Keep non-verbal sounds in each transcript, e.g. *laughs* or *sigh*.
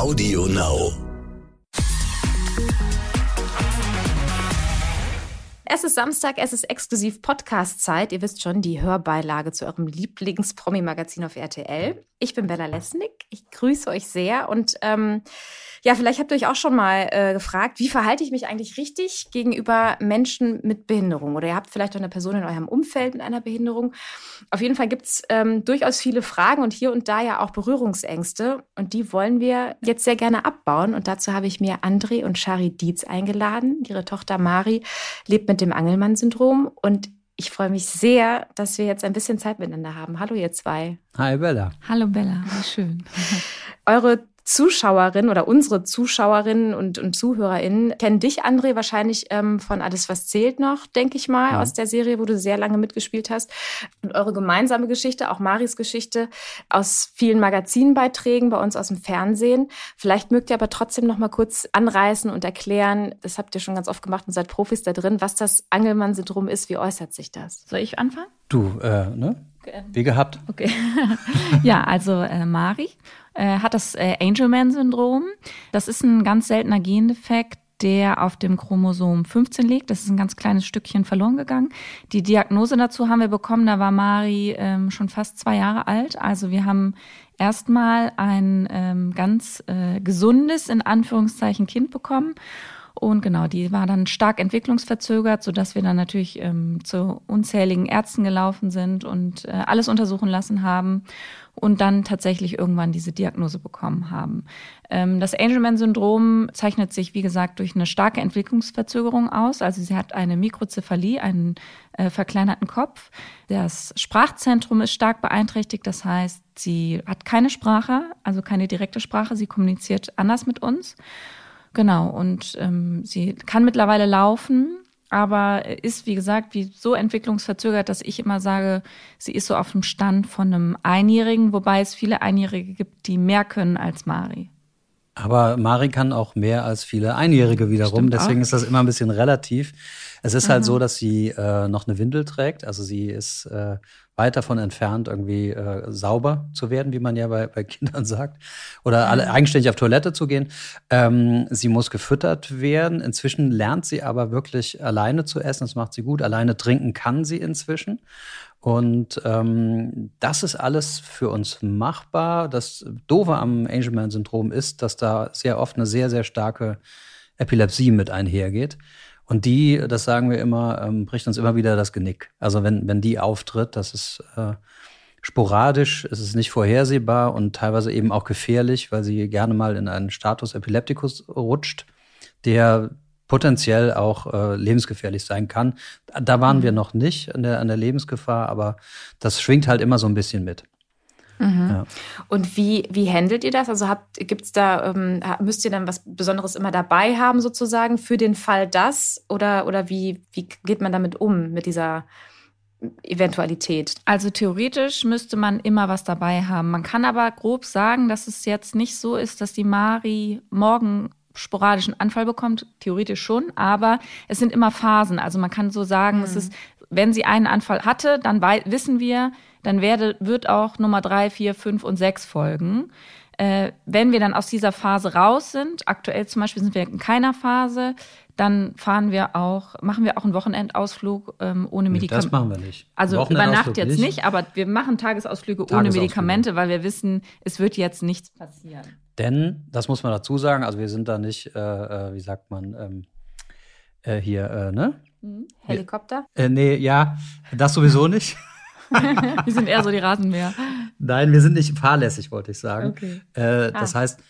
Audio Now. Es ist Samstag, es ist exklusiv Podcast-Zeit. Ihr wisst schon, die Hörbeilage zu eurem Lieblings-Promi-Magazin auf RTL. Ich bin Bella Lesnick. Ich grüße euch sehr und ähm, ja, vielleicht habt ihr euch auch schon mal äh, gefragt, wie verhalte ich mich eigentlich richtig gegenüber Menschen mit Behinderung? Oder ihr habt vielleicht auch eine Person in eurem Umfeld mit einer Behinderung. Auf jeden Fall gibt's ähm, durchaus viele Fragen und hier und da ja auch Berührungsängste. Und die wollen wir jetzt sehr gerne abbauen. Und dazu habe ich mir André und Shari Dietz eingeladen. Ihre Tochter Mari lebt mit dem Angelmann-Syndrom und ich freue mich sehr, dass wir jetzt ein bisschen Zeit miteinander haben. Hallo, ihr zwei. Hi, Bella. Hallo, Bella. Wie schön. Eure Zuschauerinnen oder unsere Zuschauerinnen und, und ZuhörerInnen kennen dich, André, wahrscheinlich ähm, von Alles, was zählt noch, denke ich mal, ja. aus der Serie, wo du sehr lange mitgespielt hast. Und eure gemeinsame Geschichte, auch Maris Geschichte, aus vielen Magazinbeiträgen bei uns aus dem Fernsehen. Vielleicht mögt ihr aber trotzdem noch mal kurz anreißen und erklären, das habt ihr schon ganz oft gemacht und seid Profis da drin, was das Angelmann-Syndrom ist, wie äußert sich das? Soll ich anfangen? Du, äh, ne? Wie gehabt. Okay. *laughs* ja, also äh, Mari äh, hat das äh, Angelman-Syndrom. Das ist ein ganz seltener Gendefekt, der auf dem Chromosom 15 liegt. Das ist ein ganz kleines Stückchen verloren gegangen. Die Diagnose dazu haben wir bekommen, da war Mari ähm, schon fast zwei Jahre alt. Also wir haben erstmal ein ähm, ganz äh, gesundes, in Anführungszeichen, Kind bekommen. Und genau, die war dann stark entwicklungsverzögert, sodass wir dann natürlich ähm, zu unzähligen Ärzten gelaufen sind und äh, alles untersuchen lassen haben und dann tatsächlich irgendwann diese Diagnose bekommen haben. Ähm, das Angelman-Syndrom zeichnet sich, wie gesagt, durch eine starke Entwicklungsverzögerung aus. Also sie hat eine Mikrozephalie, einen äh, verkleinerten Kopf. Das Sprachzentrum ist stark beeinträchtigt, das heißt, sie hat keine Sprache, also keine direkte Sprache, sie kommuniziert anders mit uns. Genau, und ähm, sie kann mittlerweile laufen, aber ist, wie gesagt, wie so entwicklungsverzögert, dass ich immer sage, sie ist so auf dem Stand von einem Einjährigen, wobei es viele Einjährige gibt, die mehr können als Mari. Aber Mari kann auch mehr als viele Einjährige wiederum, Stimmt deswegen auch. ist das immer ein bisschen relativ. Es ist halt mhm. halt so, dass sie äh, noch eine Windel trägt, also sie ist äh, weit davon entfernt, irgendwie äh, sauber zu werden, wie man ja bei, bei Kindern *laughs* sagt, oder alle mhm. eigenständig auf Toilette zu gehen. Ähm, sie muss gefüttert werden. Inzwischen lernt sie aber wirklich alleine zu essen. Das macht sie gut. Alleine trinken kann sie inzwischen. Und ähm, das ist alles für uns machbar. Das Doofe am Angelman-Syndrom ist, dass da sehr oft eine sehr, sehr starke Epilepsie mit einhergeht. Und die, das sagen wir immer, ähm, bricht uns immer wieder das Genick. Also wenn, wenn die auftritt, das ist äh, sporadisch, es ist nicht vorhersehbar und teilweise eben auch gefährlich, weil sie gerne mal in einen Status Epilepticus rutscht, der potenziell auch äh, lebensgefährlich sein kann. Da waren wir mhm. noch nicht an der, an der Lebensgefahr, aber das schwingt halt immer so ein bisschen mit. Mhm. Ja. Und wie, wie handelt ihr das? Also habt, gibt's da, ähm, müsst ihr dann was Besonderes immer dabei haben, sozusagen, für den Fall das? Oder, oder wie, wie geht man damit um, mit dieser Eventualität? Also theoretisch müsste man immer was dabei haben. Man kann aber grob sagen, dass es jetzt nicht so ist, dass die Mari morgen sporadischen Anfall bekommt, theoretisch schon, aber es sind immer Phasen. Also man kann so sagen, mhm. es ist, wenn sie einen Anfall hatte, dann wissen wir, dann werde, wird auch Nummer drei, vier, fünf und sechs folgen. Äh, wenn wir dann aus dieser Phase raus sind, aktuell zum Beispiel sind wir in keiner Phase, dann fahren wir auch, machen wir auch einen Wochenendausflug ähm, ohne Medikamente. Das machen wir nicht. Also über Nacht jetzt nicht. nicht, aber wir machen Tagesausflüge, Tagesausflüge ohne Medikamente, weil wir wissen, es wird jetzt nichts passieren. Denn, das muss man dazu sagen, also wir sind da nicht, äh, äh wie sagt man, ähm, äh, hier, äh, ne? Mhm. Helikopter? Äh, nee, ja, das sowieso nicht. *laughs* wir sind eher so die Rasenmäher. Nein, wir sind nicht fahrlässig, wollte ich sagen. Okay. Äh, das ah. heißt,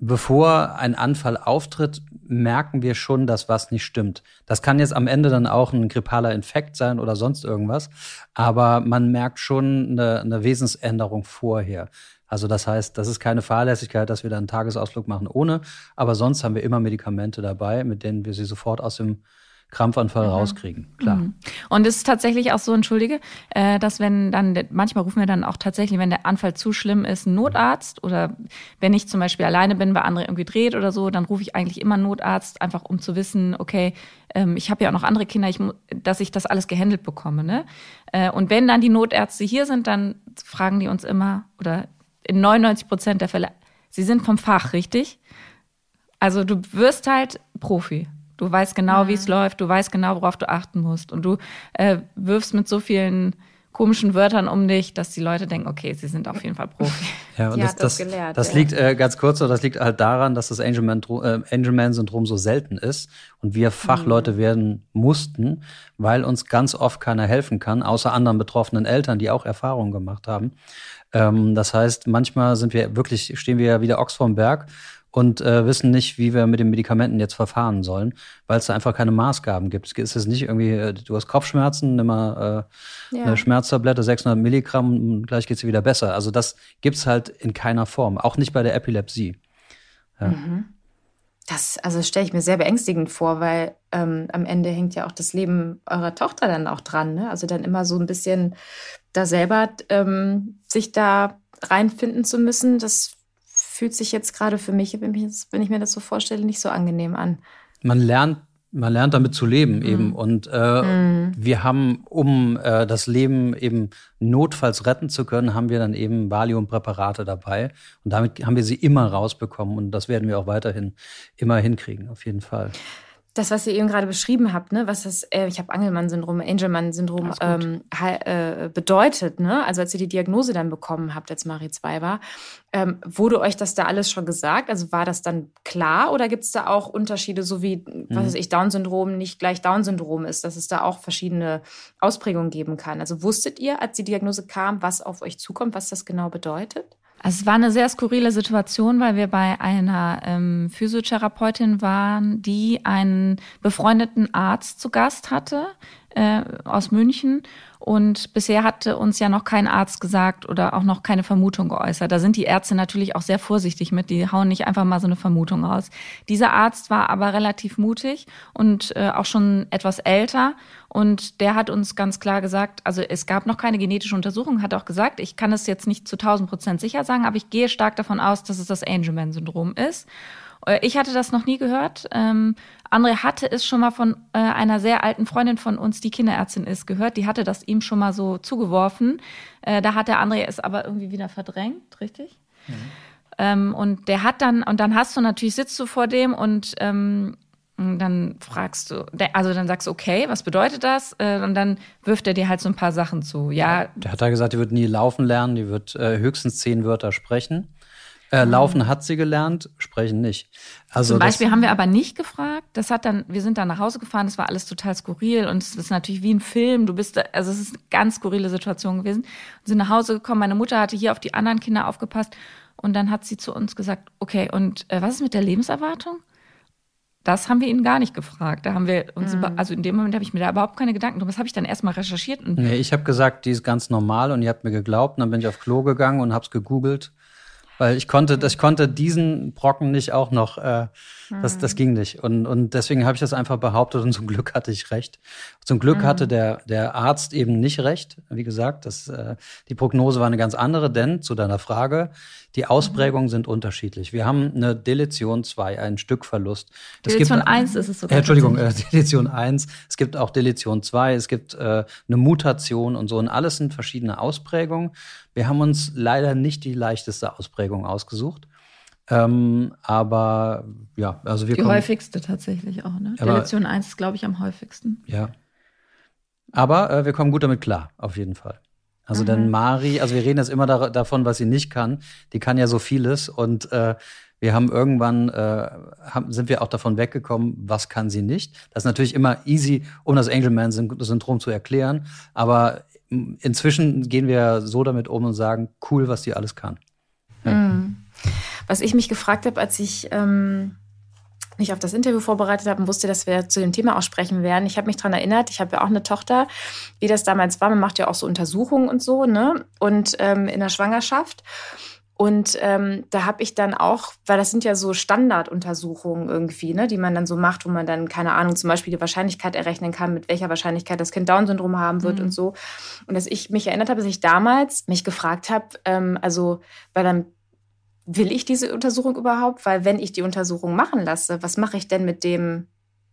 bevor ein Anfall auftritt, merken wir schon, dass was nicht stimmt. Das kann jetzt am Ende dann auch ein grippaler Infekt sein oder sonst irgendwas, aber man merkt schon eine, eine Wesensänderung vorher. Also das heißt, das ist keine Fahrlässigkeit, dass wir dann einen Tagesausflug machen ohne, aber sonst haben wir immer Medikamente dabei, mit denen wir sie sofort aus dem Krampfanfall mhm. rauskriegen, klar. Mhm. Und es ist tatsächlich auch so, entschuldige, äh, dass wenn dann, manchmal rufen wir dann auch tatsächlich, wenn der Anfall zu schlimm ist, einen Notarzt oder wenn ich zum Beispiel alleine bin, bei anderen irgendwie dreht oder so, dann rufe ich eigentlich immer einen Notarzt, einfach um zu wissen, okay, ähm, ich habe ja auch noch andere Kinder, ich, dass ich das alles gehandelt bekomme. Ne? Äh, und wenn dann die Notärzte hier sind, dann fragen die uns immer oder in 99 Prozent der Fälle, Sie sind vom Fach, richtig? Also du wirst halt Profi. Du weißt genau, mhm. wie es läuft, du weißt genau, worauf du achten musst. Und du äh, wirfst mit so vielen komischen Wörtern um dich, dass die Leute denken, okay, sie sind auf jeden Fall Profi. *laughs* Ja, und das, das, das, gelehrt, das ja. liegt äh, ganz kurz, das liegt halt daran, dass das Angelman-Syndrom äh, Angelman so selten ist und wir Fachleute mhm. werden mussten, weil uns ganz oft keiner helfen kann, außer anderen betroffenen Eltern, die auch Erfahrungen gemacht haben. Ähm, das heißt, manchmal sind wir wirklich, stehen wir ja wieder Ochs vom Berg und äh, wissen nicht, wie wir mit den Medikamenten jetzt verfahren sollen, weil es da einfach keine Maßgaben gibt. Es ist nicht irgendwie, äh, du hast Kopfschmerzen, nimm mal äh, ja. eine Schmerztablette, 600 Milligramm, gleich geht's dir wieder besser. Also das gibt's halt in keiner Form, auch nicht bei der Epilepsie. Ja. Mhm. Das also stelle ich mir sehr beängstigend vor, weil ähm, am Ende hängt ja auch das Leben eurer Tochter dann auch dran. Ne? Also dann immer so ein bisschen da selber ähm, sich da reinfinden zu müssen, das fühlt sich jetzt gerade für mich, wenn ich, mir das so vorstelle, nicht so angenehm an. Man lernt man lernt damit zu leben mhm. eben. Und äh, mhm. wir haben, um äh, das Leben eben notfalls retten zu können, haben wir dann eben Valium-Präparate dabei. Und damit haben wir sie immer rausbekommen. Und das werden wir auch weiterhin immer hinkriegen, auf jeden Fall das, was ihr eben gerade beschrieben habt, ne, was das, äh, ich habe Angelmann-Syndrom, Angelmann-Syndrom ähm, äh, bedeutet, ne? Also als ihr die Diagnose dann bekommen habt, als Marie 2 war, ähm, wurde euch das da alles schon gesagt? Also war das dann klar oder gibt es da auch Unterschiede, so wie, mhm. was weiß ich, Down-Syndrom nicht gleich Down-Syndrom ist, dass es da auch verschiedene Ausprägungen geben kann? Also wusstet ihr, als die Diagnose kam, was auf euch zukommt, was das genau bedeutet? Also es war eine sehr skurrile Situation, weil wir bei einer ähm, Physiotherapeutin waren, die einen befreundeten Arzt zu Gast hatte äh, aus München und bisher hatte uns ja noch kein Arzt gesagt oder auch noch keine Vermutung geäußert. Da sind die Ärzte natürlich auch sehr vorsichtig mit. Die hauen nicht einfach mal so eine Vermutung raus. Dieser Arzt war aber relativ mutig und äh, auch schon etwas älter. Und der hat uns ganz klar gesagt, also es gab noch keine genetische Untersuchung, hat auch gesagt, ich kann es jetzt nicht zu 1000 Prozent sicher sagen, aber ich gehe stark davon aus, dass es das Angelman-Syndrom ist. Äh, ich hatte das noch nie gehört. Ähm, André hatte es schon mal von äh, einer sehr alten Freundin von uns, die Kinderärztin ist, gehört. Die hatte das ihm schon mal so zugeworfen. Äh, da hat der André es aber irgendwie wieder verdrängt, richtig? Mhm. Ähm, und der hat dann, und dann hast du natürlich, sitzt du vor dem und ähm, dann fragst du, also dann sagst du, okay, was bedeutet das? Äh, und dann wirft er dir halt so ein paar Sachen zu. Ja. Der hat da gesagt, die wird nie laufen lernen, die wird äh, höchstens zehn Wörter sprechen. Äh, mhm. laufen hat sie gelernt, sprechen nicht. Also Zum Beispiel haben wir aber nicht gefragt. Das hat dann, wir sind dann nach Hause gefahren, das war alles total skurril und es ist natürlich wie ein Film. Du bist, also es ist eine ganz skurrile Situation gewesen. Wir sind nach Hause gekommen, meine Mutter hatte hier auf die anderen Kinder aufgepasst und dann hat sie zu uns gesagt, okay, und äh, was ist mit der Lebenserwartung? Das haben wir ihn gar nicht gefragt. Da haben wir uns, mhm. also in dem Moment habe ich mir da überhaupt keine Gedanken drum. Das habe ich dann erstmal recherchiert. Und nee, ich habe gesagt, die ist ganz normal und ihr habt mir geglaubt. Und dann bin ich auf Klo gegangen und habe es gegoogelt weil ich konnte, ich konnte diesen Brocken nicht auch noch, äh, das, das mhm. ging nicht. Und, und deswegen habe ich das einfach behauptet und *laughs* zum Glück hatte ich recht. Zum Glück mhm. hatte der, der Arzt eben nicht recht. Wie gesagt, das, äh, die Prognose war eine ganz andere, denn zu deiner Frage, die Ausprägungen mhm. sind unterschiedlich. Wir haben eine Deletion 2, einen Stückverlust. Deletion 1 ist es sogar. Äh, Entschuldigung, äh, *laughs* Deletion 1. Es gibt auch Deletion 2, es gibt äh, eine Mutation und so. Und alles sind verschiedene Ausprägungen. Wir haben uns leider nicht die leichteste Ausprägung ausgesucht. Ähm, aber ja, also wir Die kommen, häufigste tatsächlich auch, ne? Aber, Deletion 1 ist, glaube ich, am häufigsten. Ja. Aber äh, wir kommen gut damit klar, auf jeden Fall. Also mhm. denn Mari, also wir reden jetzt immer da, davon, was sie nicht kann. Die kann ja so vieles und äh, wir haben irgendwann äh, haben, sind wir auch davon weggekommen, was kann sie nicht. Das ist natürlich immer easy, um das Angelman-Syndrom zu erklären. Aber inzwischen gehen wir so damit um und sagen, cool, was die alles kann. Mhm. Was ich mich gefragt habe, als ich ähm, mich auf das Interview vorbereitet habe und wusste, dass wir zu dem Thema auch sprechen werden. Ich habe mich daran erinnert, ich habe ja auch eine Tochter, wie das damals war. Man macht ja auch so Untersuchungen und so, ne? Und ähm, in der Schwangerschaft. Und ähm, da habe ich dann auch, weil das sind ja so Standarduntersuchungen irgendwie, ne, die man dann so macht, wo man dann, keine Ahnung, zum Beispiel die Wahrscheinlichkeit errechnen kann, mit welcher Wahrscheinlichkeit das Kind Down-Syndrom haben wird mhm. und so. Und dass ich mich erinnert habe, dass ich damals mich gefragt habe, ähm, also, weil dann will ich diese Untersuchung überhaupt? Weil wenn ich die Untersuchung machen lasse, was mache ich denn mit dem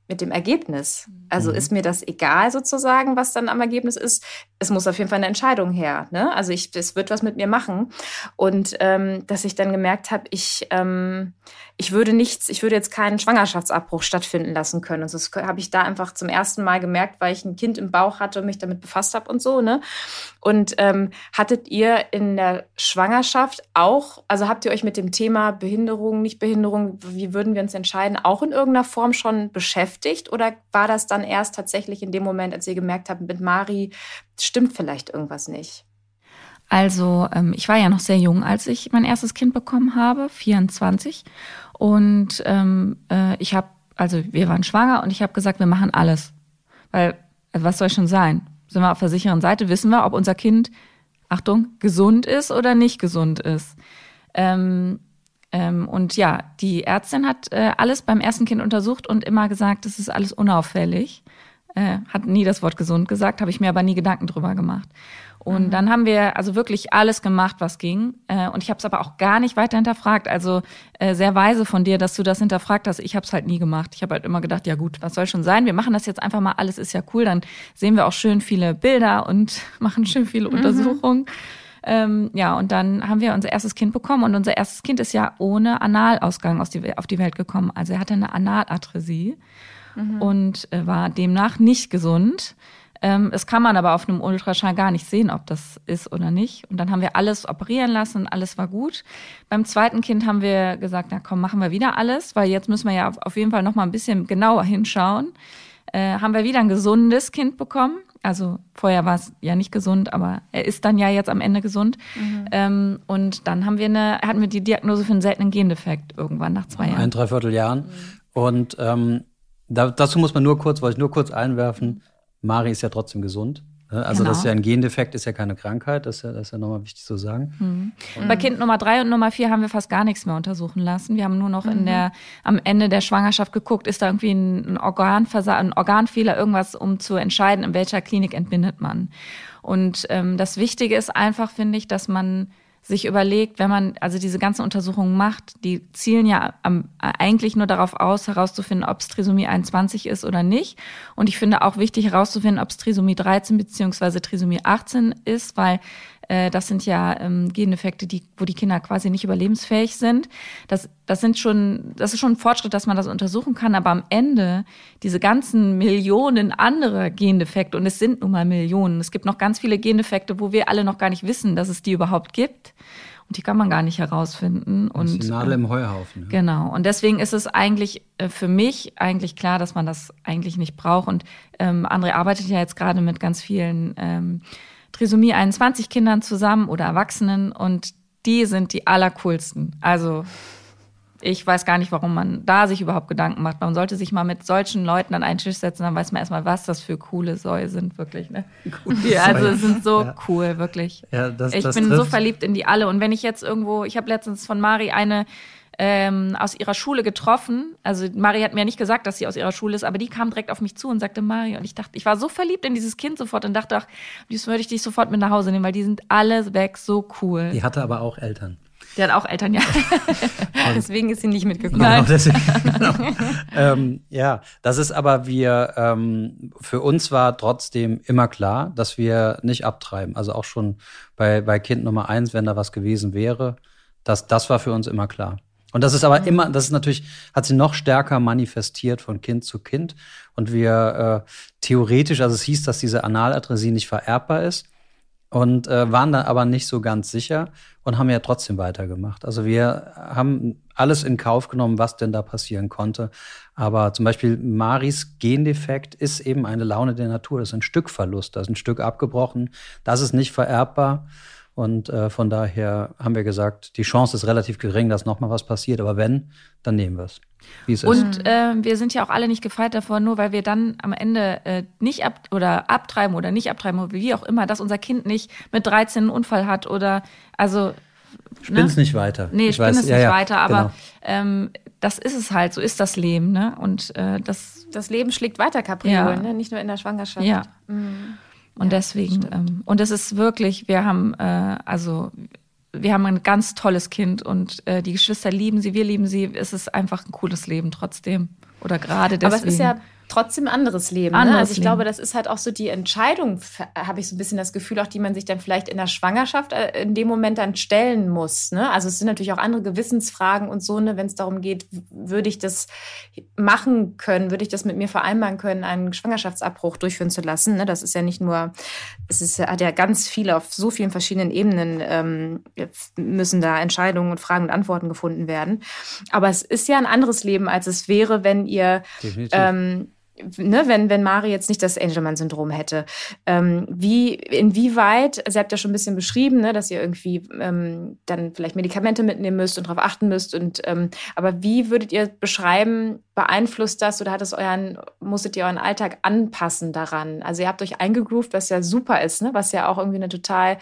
mit dem Ergebnis. Also mhm. ist mir das egal sozusagen, was dann am Ergebnis ist. Es muss auf jeden Fall eine Entscheidung her. Ne? Also ich, es wird was mit mir machen. Und ähm, dass ich dann gemerkt habe, ich, ähm, ich würde nichts, ich würde jetzt keinen Schwangerschaftsabbruch stattfinden lassen können. Und das habe ich da einfach zum ersten Mal gemerkt, weil ich ein Kind im Bauch hatte und mich damit befasst habe und so. Ne? Und ähm, hattet ihr in der Schwangerschaft auch, also habt ihr euch mit dem Thema Behinderung, Nichtbehinderung, wie würden wir uns entscheiden, auch in irgendeiner Form schon beschäftigt? Oder war das dann erst tatsächlich in dem Moment, als ihr gemerkt habt, mit Mari stimmt vielleicht irgendwas nicht? Also ähm, ich war ja noch sehr jung, als ich mein erstes Kind bekommen habe, 24. Und ähm, äh, ich habe, also wir waren schwanger und ich habe gesagt, wir machen alles. Weil, also was soll schon sein? sind wir auf der sicheren Seite, wissen wir, ob unser Kind, Achtung, gesund ist oder nicht gesund ist. Ähm, ähm, und ja, die Ärztin hat äh, alles beim ersten Kind untersucht und immer gesagt, das ist alles unauffällig. Äh, hat nie das Wort gesund gesagt, habe ich mir aber nie Gedanken drüber gemacht. Und mhm. dann haben wir also wirklich alles gemacht, was ging. Äh, und ich habe es aber auch gar nicht weiter hinterfragt. Also äh, sehr weise von dir, dass du das hinterfragt hast. Ich habe es halt nie gemacht. Ich habe halt immer gedacht, ja gut, was soll schon sein? Wir machen das jetzt einfach mal. Alles ist ja cool. Dann sehen wir auch schön viele Bilder und *laughs* machen schön viele mhm. Untersuchungen. Ähm, ja, und dann haben wir unser erstes Kind bekommen und unser erstes Kind ist ja ohne Analausgang aus die, auf die Welt gekommen. Also er hatte eine Analatresie mhm. und äh, war demnach nicht gesund. Ähm, es kann man aber auf einem Ultraschall gar nicht sehen, ob das ist oder nicht. Und dann haben wir alles operieren lassen und alles war gut. Beim zweiten Kind haben wir gesagt, na komm, machen wir wieder alles, weil jetzt müssen wir ja auf, jeden Fall noch mal ein bisschen genauer hinschauen. Äh, haben wir wieder ein gesundes Kind bekommen. Also vorher war es ja nicht gesund, aber er ist dann ja jetzt am Ende gesund. Mhm. Ähm, und dann haben wir eine, hatten wir die Diagnose für einen seltenen Gendefekt irgendwann nach zwei Jahren. Ein, dreiviertel Jahren. Mhm. Und ähm, da, dazu muss man nur kurz, wollte ich nur kurz einwerfen, Mari ist ja trotzdem gesund. Ne? Also genau. das ist ja ein Gendefekt, ist ja keine Krankheit, das ist ja, das ist ja nochmal wichtig zu sagen. Mhm. Bei Kind Nummer drei und Nummer vier haben wir fast gar nichts mehr untersuchen lassen. Wir haben nur noch mhm. in der, am Ende der Schwangerschaft geguckt, ist da irgendwie ein, Organversagen, ein Organfehler, irgendwas, um zu entscheiden, in welcher Klinik entbindet man. Und ähm, das Wichtige ist einfach, finde ich, dass man sich überlegt, wenn man also diese ganzen Untersuchungen macht, die zielen ja am, eigentlich nur darauf aus, herauszufinden, ob es Trisomie 21 ist oder nicht. Und ich finde auch wichtig herauszufinden, ob es Trisomie 13 beziehungsweise Trisomie 18 ist, weil äh, das sind ja ähm, Gendefekte, die, wo die Kinder quasi nicht überlebensfähig sind. Das, das sind schon, das ist schon ein Fortschritt, dass man das untersuchen kann. Aber am Ende diese ganzen Millionen andere Gendefekte und es sind nun mal Millionen. Es gibt noch ganz viele Gendefekte, wo wir alle noch gar nicht wissen, dass es die überhaupt gibt. Und die kann man gar nicht herausfinden. Das ist die Nadel im Heuhaufen. Ja. Genau. Und deswegen ist es eigentlich äh, für mich eigentlich klar, dass man das eigentlich nicht braucht. Und ähm, André arbeitet ja jetzt gerade mit ganz vielen ähm, Trisomie 21 Kindern zusammen oder Erwachsenen und die sind die allercoolsten. Also ich weiß gar nicht, warum man da sich überhaupt Gedanken macht. Man sollte sich mal mit solchen Leuten an einen Tisch setzen, dann weiß man erstmal, was das für coole Säue sind, wirklich. Ne? *laughs* Die, also sind so ja. cool, wirklich. Ja, das, ich das bin trifft. so verliebt in die alle. Und wenn ich jetzt irgendwo, ich habe letztens von Mari eine ähm, aus ihrer Schule getroffen. Also Mari hat mir nicht gesagt, dass sie aus ihrer Schule ist, aber die kam direkt auf mich zu und sagte Mari. Und ich dachte, ich war so verliebt in dieses Kind sofort und dachte, ach, das würde ich dich sofort mit nach Hause nehmen, weil die sind alle weg so cool. Die hatte aber auch Eltern. Die hat auch Eltern, ja. *laughs* deswegen ist sie nicht mitgekommen. Genau, deswegen, *laughs* genau. ähm, ja, das ist aber wir, ähm, für uns war trotzdem immer klar, dass wir nicht abtreiben. Also auch schon bei, bei Kind Nummer eins, wenn da was gewesen wäre, das, das war für uns immer klar. Und das ist aber mhm. immer, das ist natürlich, hat sie noch stärker manifestiert von Kind zu Kind. Und wir äh, theoretisch, also es hieß, dass diese Analadressie nicht vererbbar ist und äh, waren da aber nicht so ganz sicher und haben ja trotzdem weitergemacht. Also wir haben alles in Kauf genommen, was denn da passieren konnte. Aber zum Beispiel Maris Gendefekt ist eben eine Laune der Natur. Das ist ein Stückverlust, das ist ein Stück abgebrochen. Das ist nicht vererbbar. Und äh, von daher haben wir gesagt, die Chance ist relativ gering, dass nochmal was passiert. Aber wenn, dann nehmen wir es. Wie es Und ist. Äh, wir sind ja auch alle nicht gefeit davor, nur weil wir dann am Ende äh, nicht ab oder abtreiben oder nicht abtreiben, oder wie auch immer, dass unser Kind nicht mit 13 einen Unfall hat oder also. Spinn's ne? nicht weiter. Nee, spinn es nicht ja, weiter, aber genau. ähm, das ist es halt, so ist das Leben, ne? Und äh, das. Das Leben schlägt weiter, Capriolen, ja. ne? Nicht nur in der Schwangerschaft. Ja. Mhm. Und ja, deswegen, ähm, und es ist wirklich, wir haben, äh, also wir haben ein ganz tolles Kind und äh, die Geschwister lieben sie, wir lieben sie. Es ist einfach ein cooles Leben trotzdem. Oder gerade deswegen. Aber es ist ja trotzdem ein anderes Leben. Anderes ne? Also ich Leben. glaube, das ist halt auch so die Entscheidung, habe ich so ein bisschen das Gefühl, auch die man sich dann vielleicht in der Schwangerschaft äh, in dem Moment dann stellen muss. Ne? Also es sind natürlich auch andere Gewissensfragen und so, ne, wenn es darum geht, würde ich das machen können, würde ich das mit mir vereinbaren können, einen Schwangerschaftsabbruch durchführen zu lassen. Ne? Das ist ja nicht nur, es ist, hat ja ganz viele auf so vielen verschiedenen Ebenen ähm, müssen da Entscheidungen und Fragen und Antworten gefunden werden. Aber es ist ja ein anderes Leben, als es wäre, wenn ihr ne, wenn, wenn Mari jetzt nicht das Angelman-Syndrom hätte. Ähm, wie, inwieweit, sie habt ja schon ein bisschen beschrieben, ne, dass ihr irgendwie ähm, dann vielleicht Medikamente mitnehmen müsst und darauf achten müsst. Und, ähm, aber wie würdet ihr beschreiben, beeinflusst das oder hat es euren, musstet ihr euren Alltag anpassen daran? Also ihr habt euch eingegroovt, was ja super ist, ne? was ja auch irgendwie eine total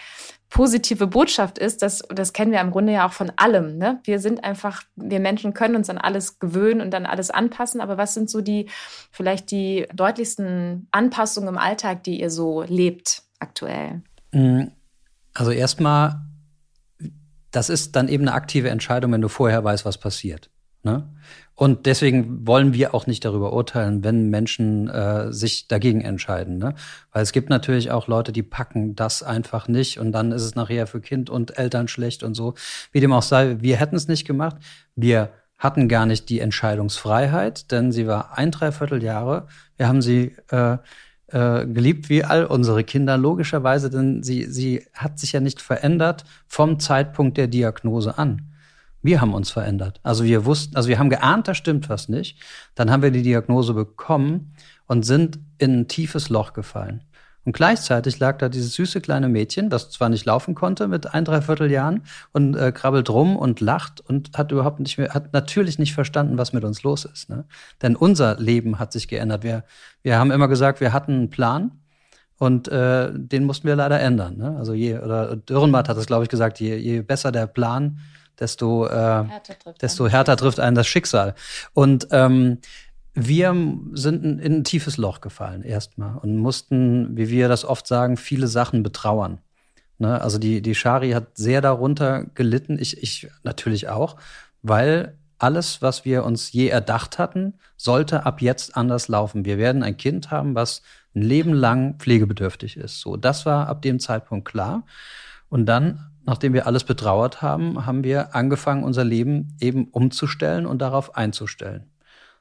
positive Botschaft ist, das, das kennen wir im Grunde ja auch von allem. Ne? Wir sind einfach, wir Menschen können uns an alles gewöhnen und dann alles anpassen. Aber was sind so die, vielleicht die deutlichsten Anpassungen im Alltag, die ihr so lebt aktuell? Mm, also erstmal, das ist dann eben eine aktive Entscheidung, wenn du vorher weißt, was passiert. Ne? Und deswegen wollen wir auch nicht darüber urteilen, wenn Menschen äh, sich dagegen entscheiden. Ne? Weil es gibt natürlich auch Leute, die packen das einfach nicht und dann ist es nachher für Kind und Eltern schlecht und so. Wie dem auch sei, wir hätten es nicht gemacht. Wir hatten gar nicht die Entscheidungsfreiheit, denn sie war ein Dreivierteljahre. Wir haben sie äh, äh, geliebt wie all unsere Kinder, logischerweise, denn sie, sie hat sich ja nicht verändert vom Zeitpunkt der Diagnose an. Wir haben uns verändert. Also wir wussten, also wir haben geahnt, da stimmt was nicht. Dann haben wir die Diagnose bekommen und sind in ein tiefes Loch gefallen. Und gleichzeitig lag da dieses süße kleine Mädchen, das zwar nicht laufen konnte mit ein, dreiviertel Jahren und äh, krabbelt rum und lacht und hat überhaupt nicht mehr, hat natürlich nicht verstanden, was mit uns los ist. Ne? Denn unser Leben hat sich geändert. Wir, wir haben immer gesagt, wir hatten einen Plan und äh, den mussten wir leider ändern. Ne? Also je, oder Dürrenmatt hat es, glaube ich, gesagt, je, je besser der Plan, desto, äh, härter desto härter trifft einen das Schicksal. Und ähm, wir sind in, in ein tiefes Loch gefallen erstmal und mussten, wie wir das oft sagen, viele Sachen betrauern. Ne? Also die, die Shari hat sehr darunter gelitten, ich, ich natürlich auch, weil alles, was wir uns je erdacht hatten, sollte ab jetzt anders laufen. Wir werden ein Kind haben, was ein Leben lang pflegebedürftig ist. So, das war ab dem Zeitpunkt klar. Und dann nachdem wir alles betrauert haben, haben wir angefangen, unser Leben eben umzustellen und darauf einzustellen.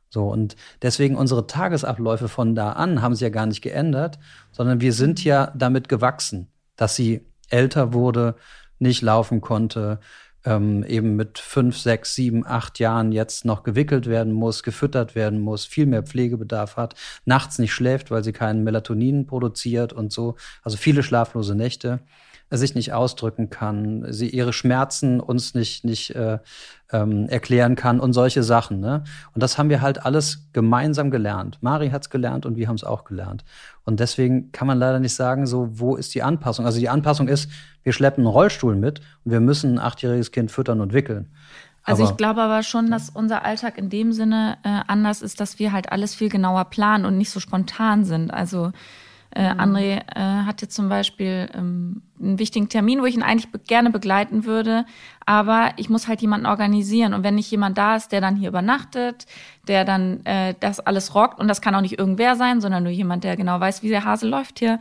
So, und deswegen unsere Tagesabläufe von da an haben sich ja gar nicht geändert, sondern wir sind ja damit gewachsen, dass sie älter wurde, nicht laufen konnte, ähm, eben mit fünf, sechs, sieben, acht Jahren jetzt noch gewickelt werden muss, gefüttert werden muss, viel mehr Pflegebedarf hat, nachts nicht schläft, weil sie keinen Melatonin produziert und so. Also viele schlaflose Nächte sich nicht ausdrücken kann, sie ihre Schmerzen uns nicht, nicht äh, ähm, erklären kann und solche Sachen. Ne? Und das haben wir halt alles gemeinsam gelernt. Mari hat's gelernt und wir haben es auch gelernt. Und deswegen kann man leider nicht sagen, so, wo ist die Anpassung? Also die Anpassung ist, wir schleppen einen Rollstuhl mit und wir müssen ein achtjähriges Kind füttern und wickeln. Also ich glaube aber schon, dass unser Alltag in dem Sinne äh, anders ist, dass wir halt alles viel genauer planen und nicht so spontan sind. Also äh, mhm. André äh, hat jetzt zum Beispiel ähm, einen wichtigen Termin, wo ich ihn eigentlich be gerne begleiten würde, aber ich muss halt jemanden organisieren. Und wenn nicht jemand da ist, der dann hier übernachtet, der dann äh, das alles rockt, und das kann auch nicht irgendwer sein, sondern nur jemand, der genau weiß, wie der Hase läuft hier.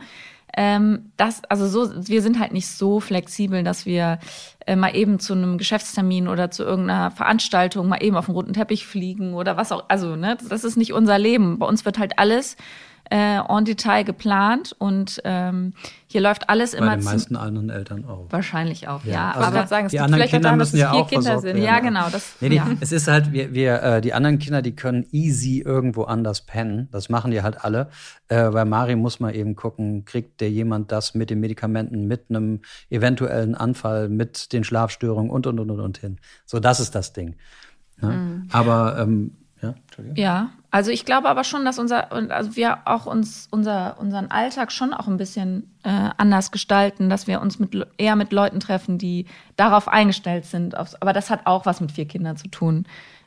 Ähm, das, also so, wir sind halt nicht so flexibel, dass wir äh, mal eben zu einem Geschäftstermin oder zu irgendeiner Veranstaltung mal eben auf den roten Teppich fliegen oder was auch. Also, ne, das ist nicht unser Leben. Bei uns wird halt alles äh, en Detail geplant und ähm, hier läuft alles Bei immer. Bei den meisten anderen Eltern auch. Wahrscheinlich auch, ja. ja. Also aber sagen, es die anderen Kinder daran, müssen ja auch Kinder sind. Werden. Ja, genau. Das, nee, nee, ja. Es ist halt, wir, wir äh, die anderen Kinder, die können easy irgendwo anders pennen. Das machen die halt alle. Äh, bei Mari muss man eben gucken, kriegt der jemand das mit den Medikamenten, mit einem eventuellen Anfall, mit den Schlafstörungen und und und und, und hin. So, das ist das Ding. Ne? Mhm. Aber ähm, ja, ja, also ich glaube aber schon, dass unser, also wir auch uns unser, unseren Alltag schon auch ein bisschen äh, anders gestalten, dass wir uns mit, eher mit Leuten treffen, die darauf eingestellt sind. Aufs, aber das hat auch was mit vier Kindern zu tun.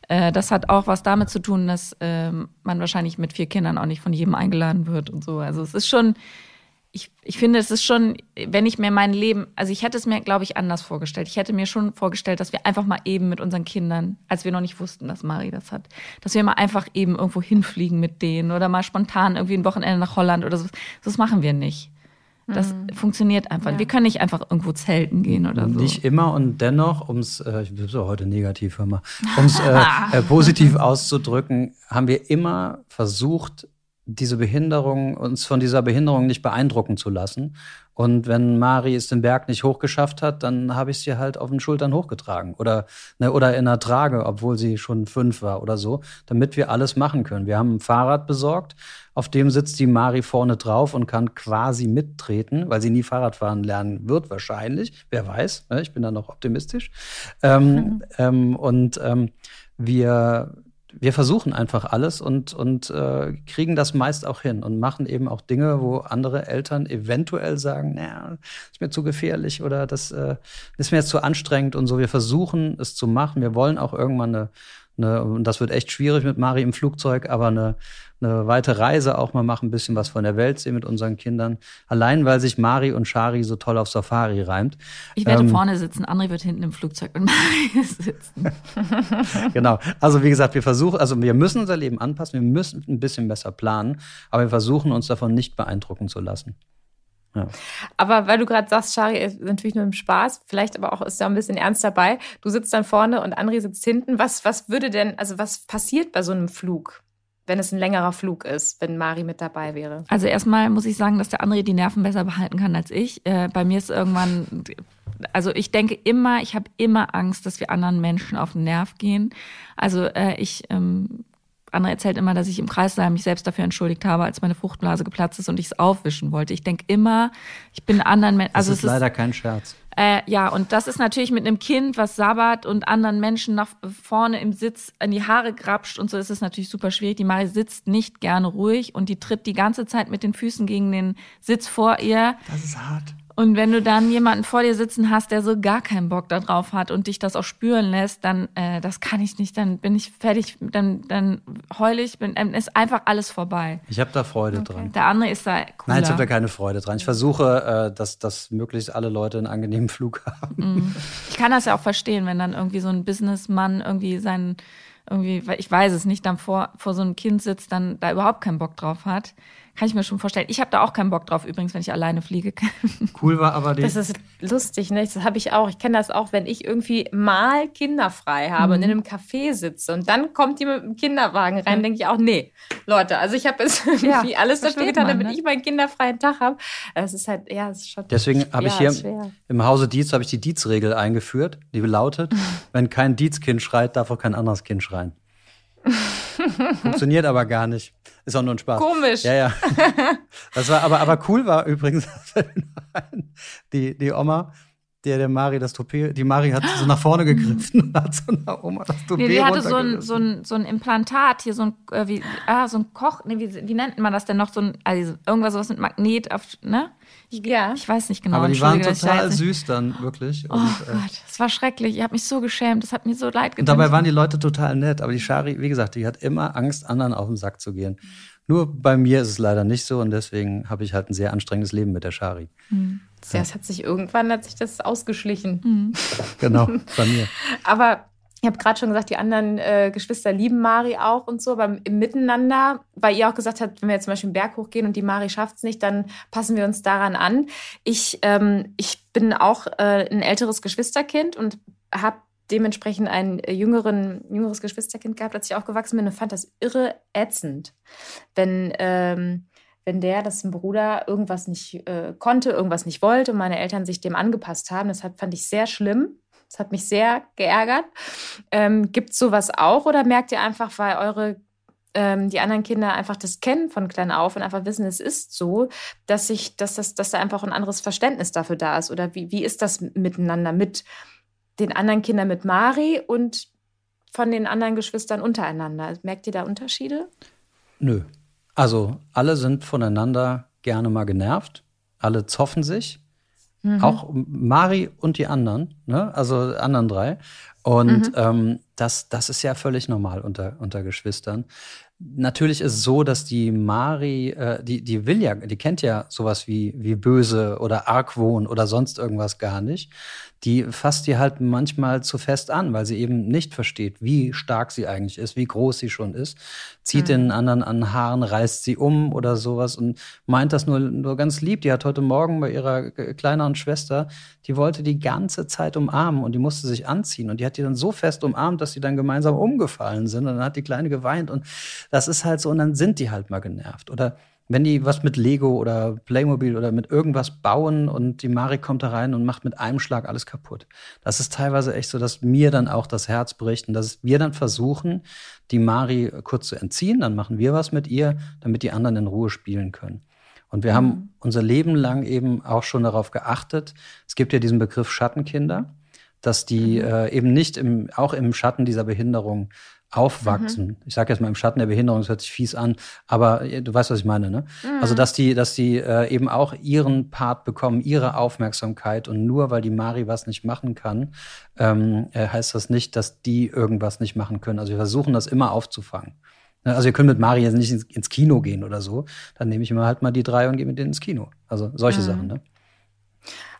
Äh, das hat auch was damit zu tun, dass äh, man wahrscheinlich mit vier Kindern auch nicht von jedem eingeladen wird und so. Also es ist schon, ich, ich finde, es ist schon, wenn ich mir mein Leben, also ich hätte es mir, glaube ich, anders vorgestellt. Ich hätte mir schon vorgestellt, dass wir einfach mal eben mit unseren Kindern, als wir noch nicht wussten, dass Mari das hat, dass wir mal einfach eben irgendwo hinfliegen mit denen oder mal spontan irgendwie ein Wochenende nach Holland oder so. Das machen wir nicht. Das mhm. funktioniert einfach. Ja. Wir können nicht einfach irgendwo zelten gehen oder so. Nicht immer und dennoch, um es, äh, ich bin so heute negativ, hör mal, um es äh, *laughs* äh, positiv auszudrücken, haben wir immer versucht, diese Behinderung, uns von dieser Behinderung nicht beeindrucken zu lassen. Und wenn Mari es den Berg nicht hochgeschafft hat, dann habe ich sie halt auf den Schultern hochgetragen oder, ne, oder in einer Trage, obwohl sie schon fünf war oder so, damit wir alles machen können. Wir haben ein Fahrrad besorgt, auf dem sitzt die Mari vorne drauf und kann quasi mittreten, weil sie nie Fahrradfahren lernen wird, wahrscheinlich. Wer weiß, ne? ich bin da noch optimistisch. Ähm, mhm. *laughs* ähm, und ähm, wir wir versuchen einfach alles und, und äh, kriegen das meist auch hin und machen eben auch Dinge, wo andere Eltern eventuell sagen, naja, ist mir zu gefährlich oder das äh, ist mir jetzt zu anstrengend und so. Wir versuchen es zu machen. Wir wollen auch irgendwann eine, eine und das wird echt schwierig mit Mari im Flugzeug, aber eine, eine weite Reise auch mal machen, ein bisschen was von der Welt sehen mit unseren Kindern. Allein, weil sich Mari und Shari so toll auf Safari reimt. Ich werde ähm, vorne sitzen, André wird hinten im Flugzeug und *laughs* Mari sitzen. *laughs* genau. Also wie gesagt, wir versuchen, also wir müssen unser Leben anpassen, wir müssen ein bisschen besser planen, aber wir versuchen uns davon nicht beeindrucken zu lassen. Ja. Aber weil du gerade sagst, Shari ist natürlich nur im Spaß, vielleicht aber auch ist da ein bisschen ernst dabei. Du sitzt dann vorne und André sitzt hinten. Was, was würde denn, also was passiert bei so einem Flug? Wenn es ein längerer Flug ist, wenn Mari mit dabei wäre? Also erstmal muss ich sagen, dass der André die Nerven besser behalten kann als ich. Äh, bei mir ist irgendwann, also ich denke immer, ich habe immer Angst, dass wir anderen Menschen auf den Nerv gehen. Also äh, ich ähm, André erzählt immer, dass ich im Kreißsaal mich selbst dafür entschuldigt habe, als meine Fruchtblase geplatzt ist und ich es aufwischen wollte. Ich denke immer, ich bin anderen Menschen. Also das ist leider ist, kein Scherz. Äh, ja, und das ist natürlich mit einem Kind, was sabbert und anderen Menschen nach vorne im Sitz in die Haare grapscht und so ist es natürlich super schwierig. Die Mari sitzt nicht gerne ruhig und die tritt die ganze Zeit mit den Füßen gegen den Sitz vor ihr. Das ist hart. Und wenn du dann jemanden vor dir sitzen hast, der so gar keinen Bock darauf hat und dich das auch spüren lässt, dann äh, das kann ich nicht, dann bin ich fertig, dann, dann heul ich, bin, dann ist einfach alles vorbei. Ich habe da Freude okay. dran. Der andere ist da cooler. Nein, ich habe da keine Freude dran. Ich versuche, äh, dass, dass möglichst alle Leute einen angenehmen Flug *laughs* haben. Mm. Ich kann das ja auch verstehen, wenn dann irgendwie so ein Businessmann irgendwie seinen irgendwie, ich weiß es nicht, dann vor, vor so einem Kind sitzt, dann da überhaupt keinen Bock drauf hat. Kann ich mir schon vorstellen. Ich habe da auch keinen Bock drauf, übrigens, wenn ich alleine fliege. *laughs* Cool war aber die. Das ist lustig, ne? Das habe ich auch. Ich kenne das auch, wenn ich irgendwie mal kinderfrei habe mhm. und in einem Café sitze und dann kommt die mit dem Kinderwagen rein, mhm. denke ich auch, nee, Leute, also ich habe jetzt *laughs* irgendwie ja, alles dafür getan, man, damit ne? ich meinen kinderfreien Tag habe. Es ist halt, ja, es ist schon. Deswegen habe ich hier schwer. im Hause Dietz habe ich die Dietz-Regel eingeführt, die lautet: *laughs* Wenn kein Dietz-Kind schreit, darf auch kein anderes Kind schreien. Funktioniert aber gar nicht. Ist auch nur ein Spaß. Komisch. Ja, ja. Das war, aber, aber cool war übrigens, *laughs* die, die Oma, der, der Mari das Toupet, die Mari hat so nach vorne gegriffen und hat so einer Oma das Toupet nee, die hatte so ein, so, ein, so ein Implantat, hier so ein, äh, wie, ah, so ein Koch, nee, wie, wie nennt man das denn noch? So ein, also irgendwas was mit Magnet auf, ne? Ich, ja. Ich weiß nicht genau. Aber die waren total süß dann, wirklich. Oh und, äh, Gott, es war schrecklich. Ich habe mich so geschämt. Das hat mir so leid getan. Und dabei waren die Leute total nett. Aber die Shari, wie gesagt, die hat immer Angst, anderen auf den Sack zu gehen. Nur bei mir ist es leider nicht so und deswegen habe ich halt ein sehr anstrengendes Leben mit der Shari. Mhm. Ja, es hat sich irgendwann hat sich das ausgeschlichen. Mhm. *laughs* Genau, bei mir. *laughs* Aber ich habe gerade schon gesagt, die anderen äh, Geschwister lieben Mari auch und so, aber im Miteinander, weil ihr auch gesagt habt, wenn wir jetzt zum Beispiel einen Berg hochgehen und die Mari schafft es nicht, dann passen wir uns daran an. Ich, ähm, ich bin auch äh, ein älteres Geschwisterkind und habe dementsprechend ein jüngeren, jüngeres Geschwisterkind gehabt, als ich aufgewachsen bin und fand das irre ätzend, wenn, ähm, wenn der, das ein Bruder, irgendwas nicht äh, konnte, irgendwas nicht wollte und meine Eltern sich dem angepasst haben. Deshalb fand ich sehr schlimm. Das hat mich sehr geärgert. Ähm, Gibt es sowas auch oder merkt ihr einfach, weil eure ähm, die anderen Kinder einfach das kennen von klein auf und einfach wissen, es ist so, dass ich, dass das, dass da einfach ein anderes Verständnis dafür da ist? Oder wie, wie ist das miteinander mit den anderen Kindern mit Mari und von den anderen Geschwistern untereinander? Merkt ihr da Unterschiede? Nö. Also alle sind voneinander gerne mal genervt. Alle zoffen sich. Mhm. Auch Mari und die anderen, ne? also anderen drei. Und mhm. ähm, das, das ist ja völlig normal unter, unter Geschwistern. Natürlich ist es so, dass die Mari, äh, die, die will ja, die kennt ja sowas wie, wie böse oder Argwohn oder sonst irgendwas gar nicht. Die fasst die halt manchmal zu fest an, weil sie eben nicht versteht, wie stark sie eigentlich ist, wie groß sie schon ist, zieht mhm. den anderen an Haaren, reißt sie um oder sowas und meint das nur, nur ganz lieb. Die hat heute Morgen bei ihrer kleineren Schwester, die wollte die ganze Zeit umarmen und die musste sich anziehen und die hat die dann so fest umarmt, dass sie dann gemeinsam umgefallen sind und dann hat die Kleine geweint und das ist halt so und dann sind die halt mal genervt oder wenn die was mit Lego oder Playmobil oder mit irgendwas bauen und die Mari kommt da rein und macht mit einem Schlag alles kaputt. Das ist teilweise echt so, dass mir dann auch das Herz bricht und dass wir dann versuchen, die Mari kurz zu entziehen. Dann machen wir was mit ihr, damit die anderen in Ruhe spielen können. Und wir mhm. haben unser Leben lang eben auch schon darauf geachtet. Es gibt ja diesen Begriff Schattenkinder, dass die mhm. äh, eben nicht im, auch im Schatten dieser Behinderung aufwachsen. Mhm. Ich sage jetzt mal im Schatten der Behinderung, das hört sich fies an, aber äh, du weißt, was ich meine, ne? Mhm. Also dass die, dass die äh, eben auch ihren Part bekommen, ihre Aufmerksamkeit und nur weil die Mari was nicht machen kann, ähm, äh, heißt das nicht, dass die irgendwas nicht machen können. Also wir versuchen das immer aufzufangen. Ne? Also wir können mit Mari jetzt nicht ins, ins, Kino gehen oder so. Dann nehme ich immer halt mal die drei und gehe mit denen ins Kino. Also solche mhm. Sachen, ne?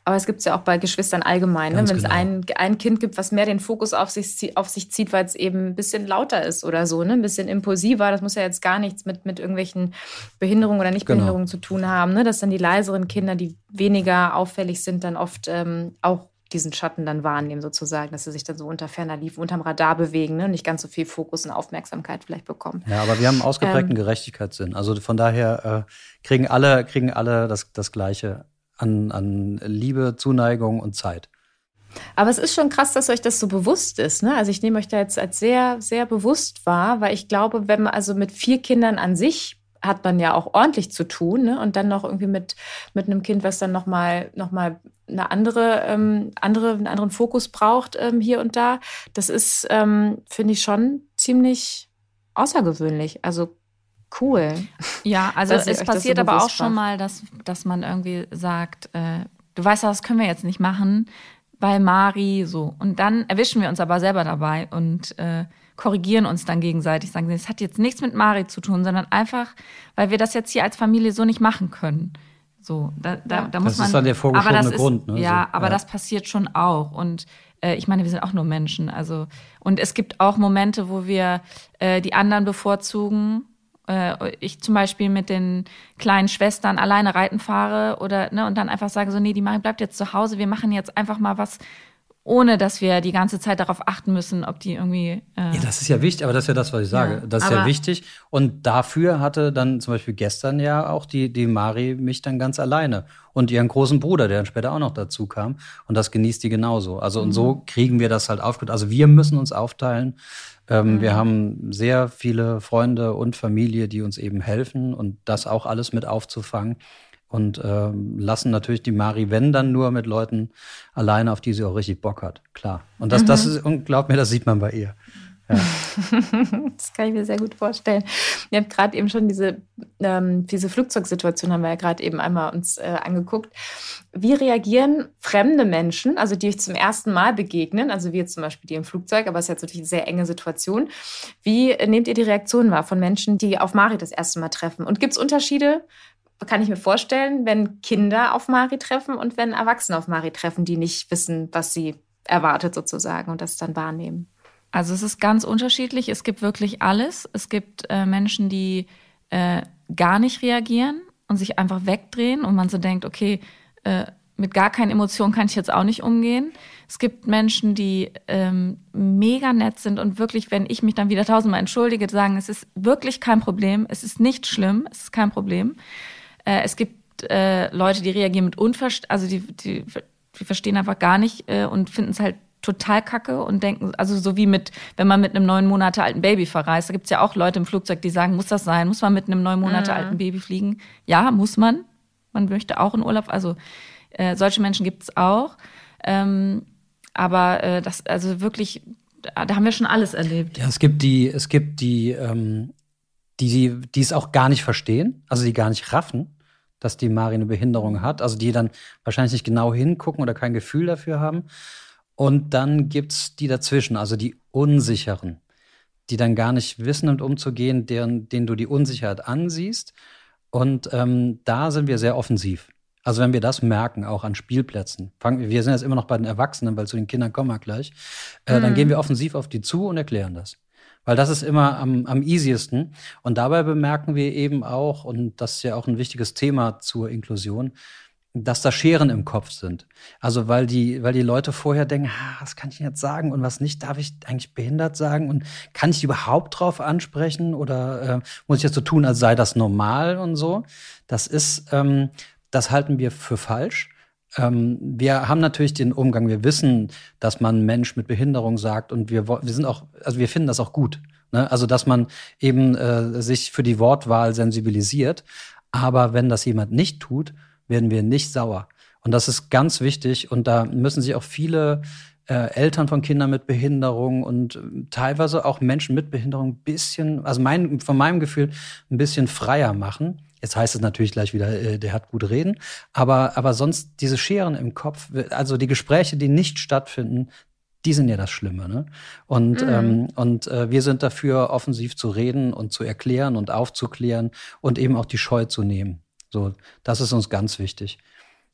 Aber es gibt es ja auch bei Geschwistern allgemein, ne? wenn es genau. ein, ein Kind gibt, was mehr den Fokus auf sich, auf sich zieht, weil es eben ein bisschen lauter ist oder so, ne? ein bisschen impulsiver. Das muss ja jetzt gar nichts mit, mit irgendwelchen Behinderungen oder Nichtbehinderungen genau. zu tun haben. Ne? Dass dann die leiseren Kinder, die weniger auffällig sind, dann oft ähm, auch diesen Schatten dann wahrnehmen, sozusagen, dass sie sich dann so unter ferner Lief, unterm Radar bewegen ne? und nicht ganz so viel Fokus und Aufmerksamkeit vielleicht bekommen. Ja, aber wir haben einen ausgeprägten ähm, Gerechtigkeitssinn. Also von daher äh, kriegen alle, kriegen alle das, das Gleiche an, an Liebe, Zuneigung und Zeit. Aber es ist schon krass, dass euch das so bewusst ist. Ne? Also ich nehme euch da jetzt als sehr, sehr bewusst wahr, weil ich glaube, wenn man also mit vier Kindern an sich hat man ja auch ordentlich zu tun ne? und dann noch irgendwie mit, mit einem Kind, was dann nochmal noch mal eine andere, ähm, andere, einen anderen Fokus braucht ähm, hier und da. Das ist, ähm, finde ich, schon ziemlich außergewöhnlich. Also Cool. Ja, also es passiert so aber auch schon mal, dass, dass man irgendwie sagt, äh, du weißt, das können wir jetzt nicht machen, weil Mari so. Und dann erwischen wir uns aber selber dabei und äh, korrigieren uns dann gegenseitig, sagen, es hat jetzt nichts mit Mari zu tun, sondern einfach, weil wir das jetzt hier als Familie so nicht machen können. So, da, da, da muss das man. Das ist dann der vorgeschobene Grund, ne? Ja, so, aber ja. das passiert schon auch. Und äh, ich meine, wir sind auch nur Menschen. Also, und es gibt auch Momente, wo wir äh, die anderen bevorzugen äh, ich zum Beispiel mit den kleinen Schwestern alleine reiten fahre oder ne, und dann einfach sage so, nee, die Mari bleibt jetzt zu Hause, wir machen jetzt einfach mal was, ohne dass wir die ganze Zeit darauf achten müssen, ob die irgendwie. Äh ja, das ist ja wichtig, aber das ist ja das, was ich sage. Ja, das ist ja wichtig. Und dafür hatte dann zum Beispiel gestern ja auch die, die Mari mich dann ganz alleine und ihren großen Bruder, der dann später auch noch dazu kam. Und das genießt die genauso. Also, und so mhm. kriegen wir das halt aufgeteilt. Also, wir müssen uns aufteilen. Ähm, mhm. Wir haben sehr viele Freunde und Familie, die uns eben helfen und das auch alles mit aufzufangen und äh, lassen natürlich die Mari, wenn dann nur mit Leuten alleine, auf die sie auch richtig Bock hat. Klar. Und das, mhm. das ist, und glaubt mir, das sieht man bei ihr. Ja. *laughs* das kann ich mir sehr gut vorstellen. Ihr habt gerade eben schon diese, ähm, diese Flugzeugsituation, haben wir ja gerade eben einmal uns äh, angeguckt. Wie reagieren fremde Menschen, also die euch zum ersten Mal begegnen, also wir zum Beispiel die im Flugzeug, aber es ist jetzt natürlich eine sehr enge Situation. Wie nehmt ihr die Reaktion wahr von Menschen, die auf Mari das erste Mal treffen? Und gibt es Unterschiede kann ich mir vorstellen, wenn Kinder auf Mari treffen und wenn Erwachsene auf Mari treffen, die nicht wissen, was sie erwartet sozusagen und das dann wahrnehmen. Also es ist ganz unterschiedlich. Es gibt wirklich alles. Es gibt äh, Menschen, die äh, gar nicht reagieren und sich einfach wegdrehen und man so denkt, okay, äh, mit gar keinen Emotionen kann ich jetzt auch nicht umgehen. Es gibt Menschen, die ähm, mega nett sind und wirklich, wenn ich mich dann wieder tausendmal entschuldige, sagen, es ist wirklich kein Problem, es ist nicht schlimm, es ist kein Problem. Äh, es gibt äh, Leute, die reagieren mit Unverständnis, also die, die, die verstehen einfach gar nicht äh, und finden es halt total kacke und denken, also so wie mit, wenn man mit einem neun Monate alten Baby verreist, da gibt es ja auch Leute im Flugzeug, die sagen, muss das sein? Muss man mit einem neun Monate mhm. alten Baby fliegen? Ja, muss man. Man möchte auch in Urlaub. Also äh, solche Menschen gibt es auch. Ähm, aber äh, das, also wirklich, da haben wir schon alles erlebt. Ja, es gibt die, es gibt die, ähm, die, die es auch gar nicht verstehen, also die gar nicht raffen dass die Mari eine Behinderung hat, also die dann wahrscheinlich nicht genau hingucken oder kein Gefühl dafür haben. Und dann gibt's die dazwischen, also die Unsicheren. die dann gar nicht wissen, damit umzugehen, deren, denen du die Unsicherheit ansiehst. Und ähm, da sind wir sehr offensiv. Also wenn wir das merken, auch an Spielplätzen, fangen, wir sind jetzt immer noch bei den Erwachsenen, weil zu den Kindern kommen wir gleich, äh, mhm. dann gehen wir offensiv auf die zu und erklären das. Weil das ist immer am, am easiesten. Und dabei bemerken wir eben auch, und das ist ja auch ein wichtiges Thema zur Inklusion, dass da Scheren im Kopf sind. Also weil die, weil die Leute vorher denken, ah, was kann ich jetzt sagen und was nicht, darf ich eigentlich behindert sagen und kann ich überhaupt drauf ansprechen oder äh, muss ich jetzt so tun, als sei das normal und so. Das ist, ähm, das halten wir für falsch. Ähm, wir haben natürlich den Umgang, wir wissen, dass man Mensch mit Behinderung sagt und wir, wir sind auch, also wir finden das auch gut. Ne? Also, dass man eben äh, sich für die Wortwahl sensibilisiert. Aber wenn das jemand nicht tut, werden wir nicht sauer. Und das ist ganz wichtig. Und da müssen sich auch viele äh, Eltern von Kindern mit Behinderung und äh, teilweise auch Menschen mit Behinderung ein bisschen, also mein, von meinem Gefühl, ein bisschen freier machen. Jetzt heißt es natürlich gleich wieder, äh, der hat gut reden, aber, aber sonst diese Scheren im Kopf, also die Gespräche, die nicht stattfinden, die sind ja das Schlimme. Ne? Und, mhm. ähm, und äh, wir sind dafür, offensiv zu reden und zu erklären und aufzuklären und eben auch die Scheu zu nehmen. So, das ist uns ganz wichtig.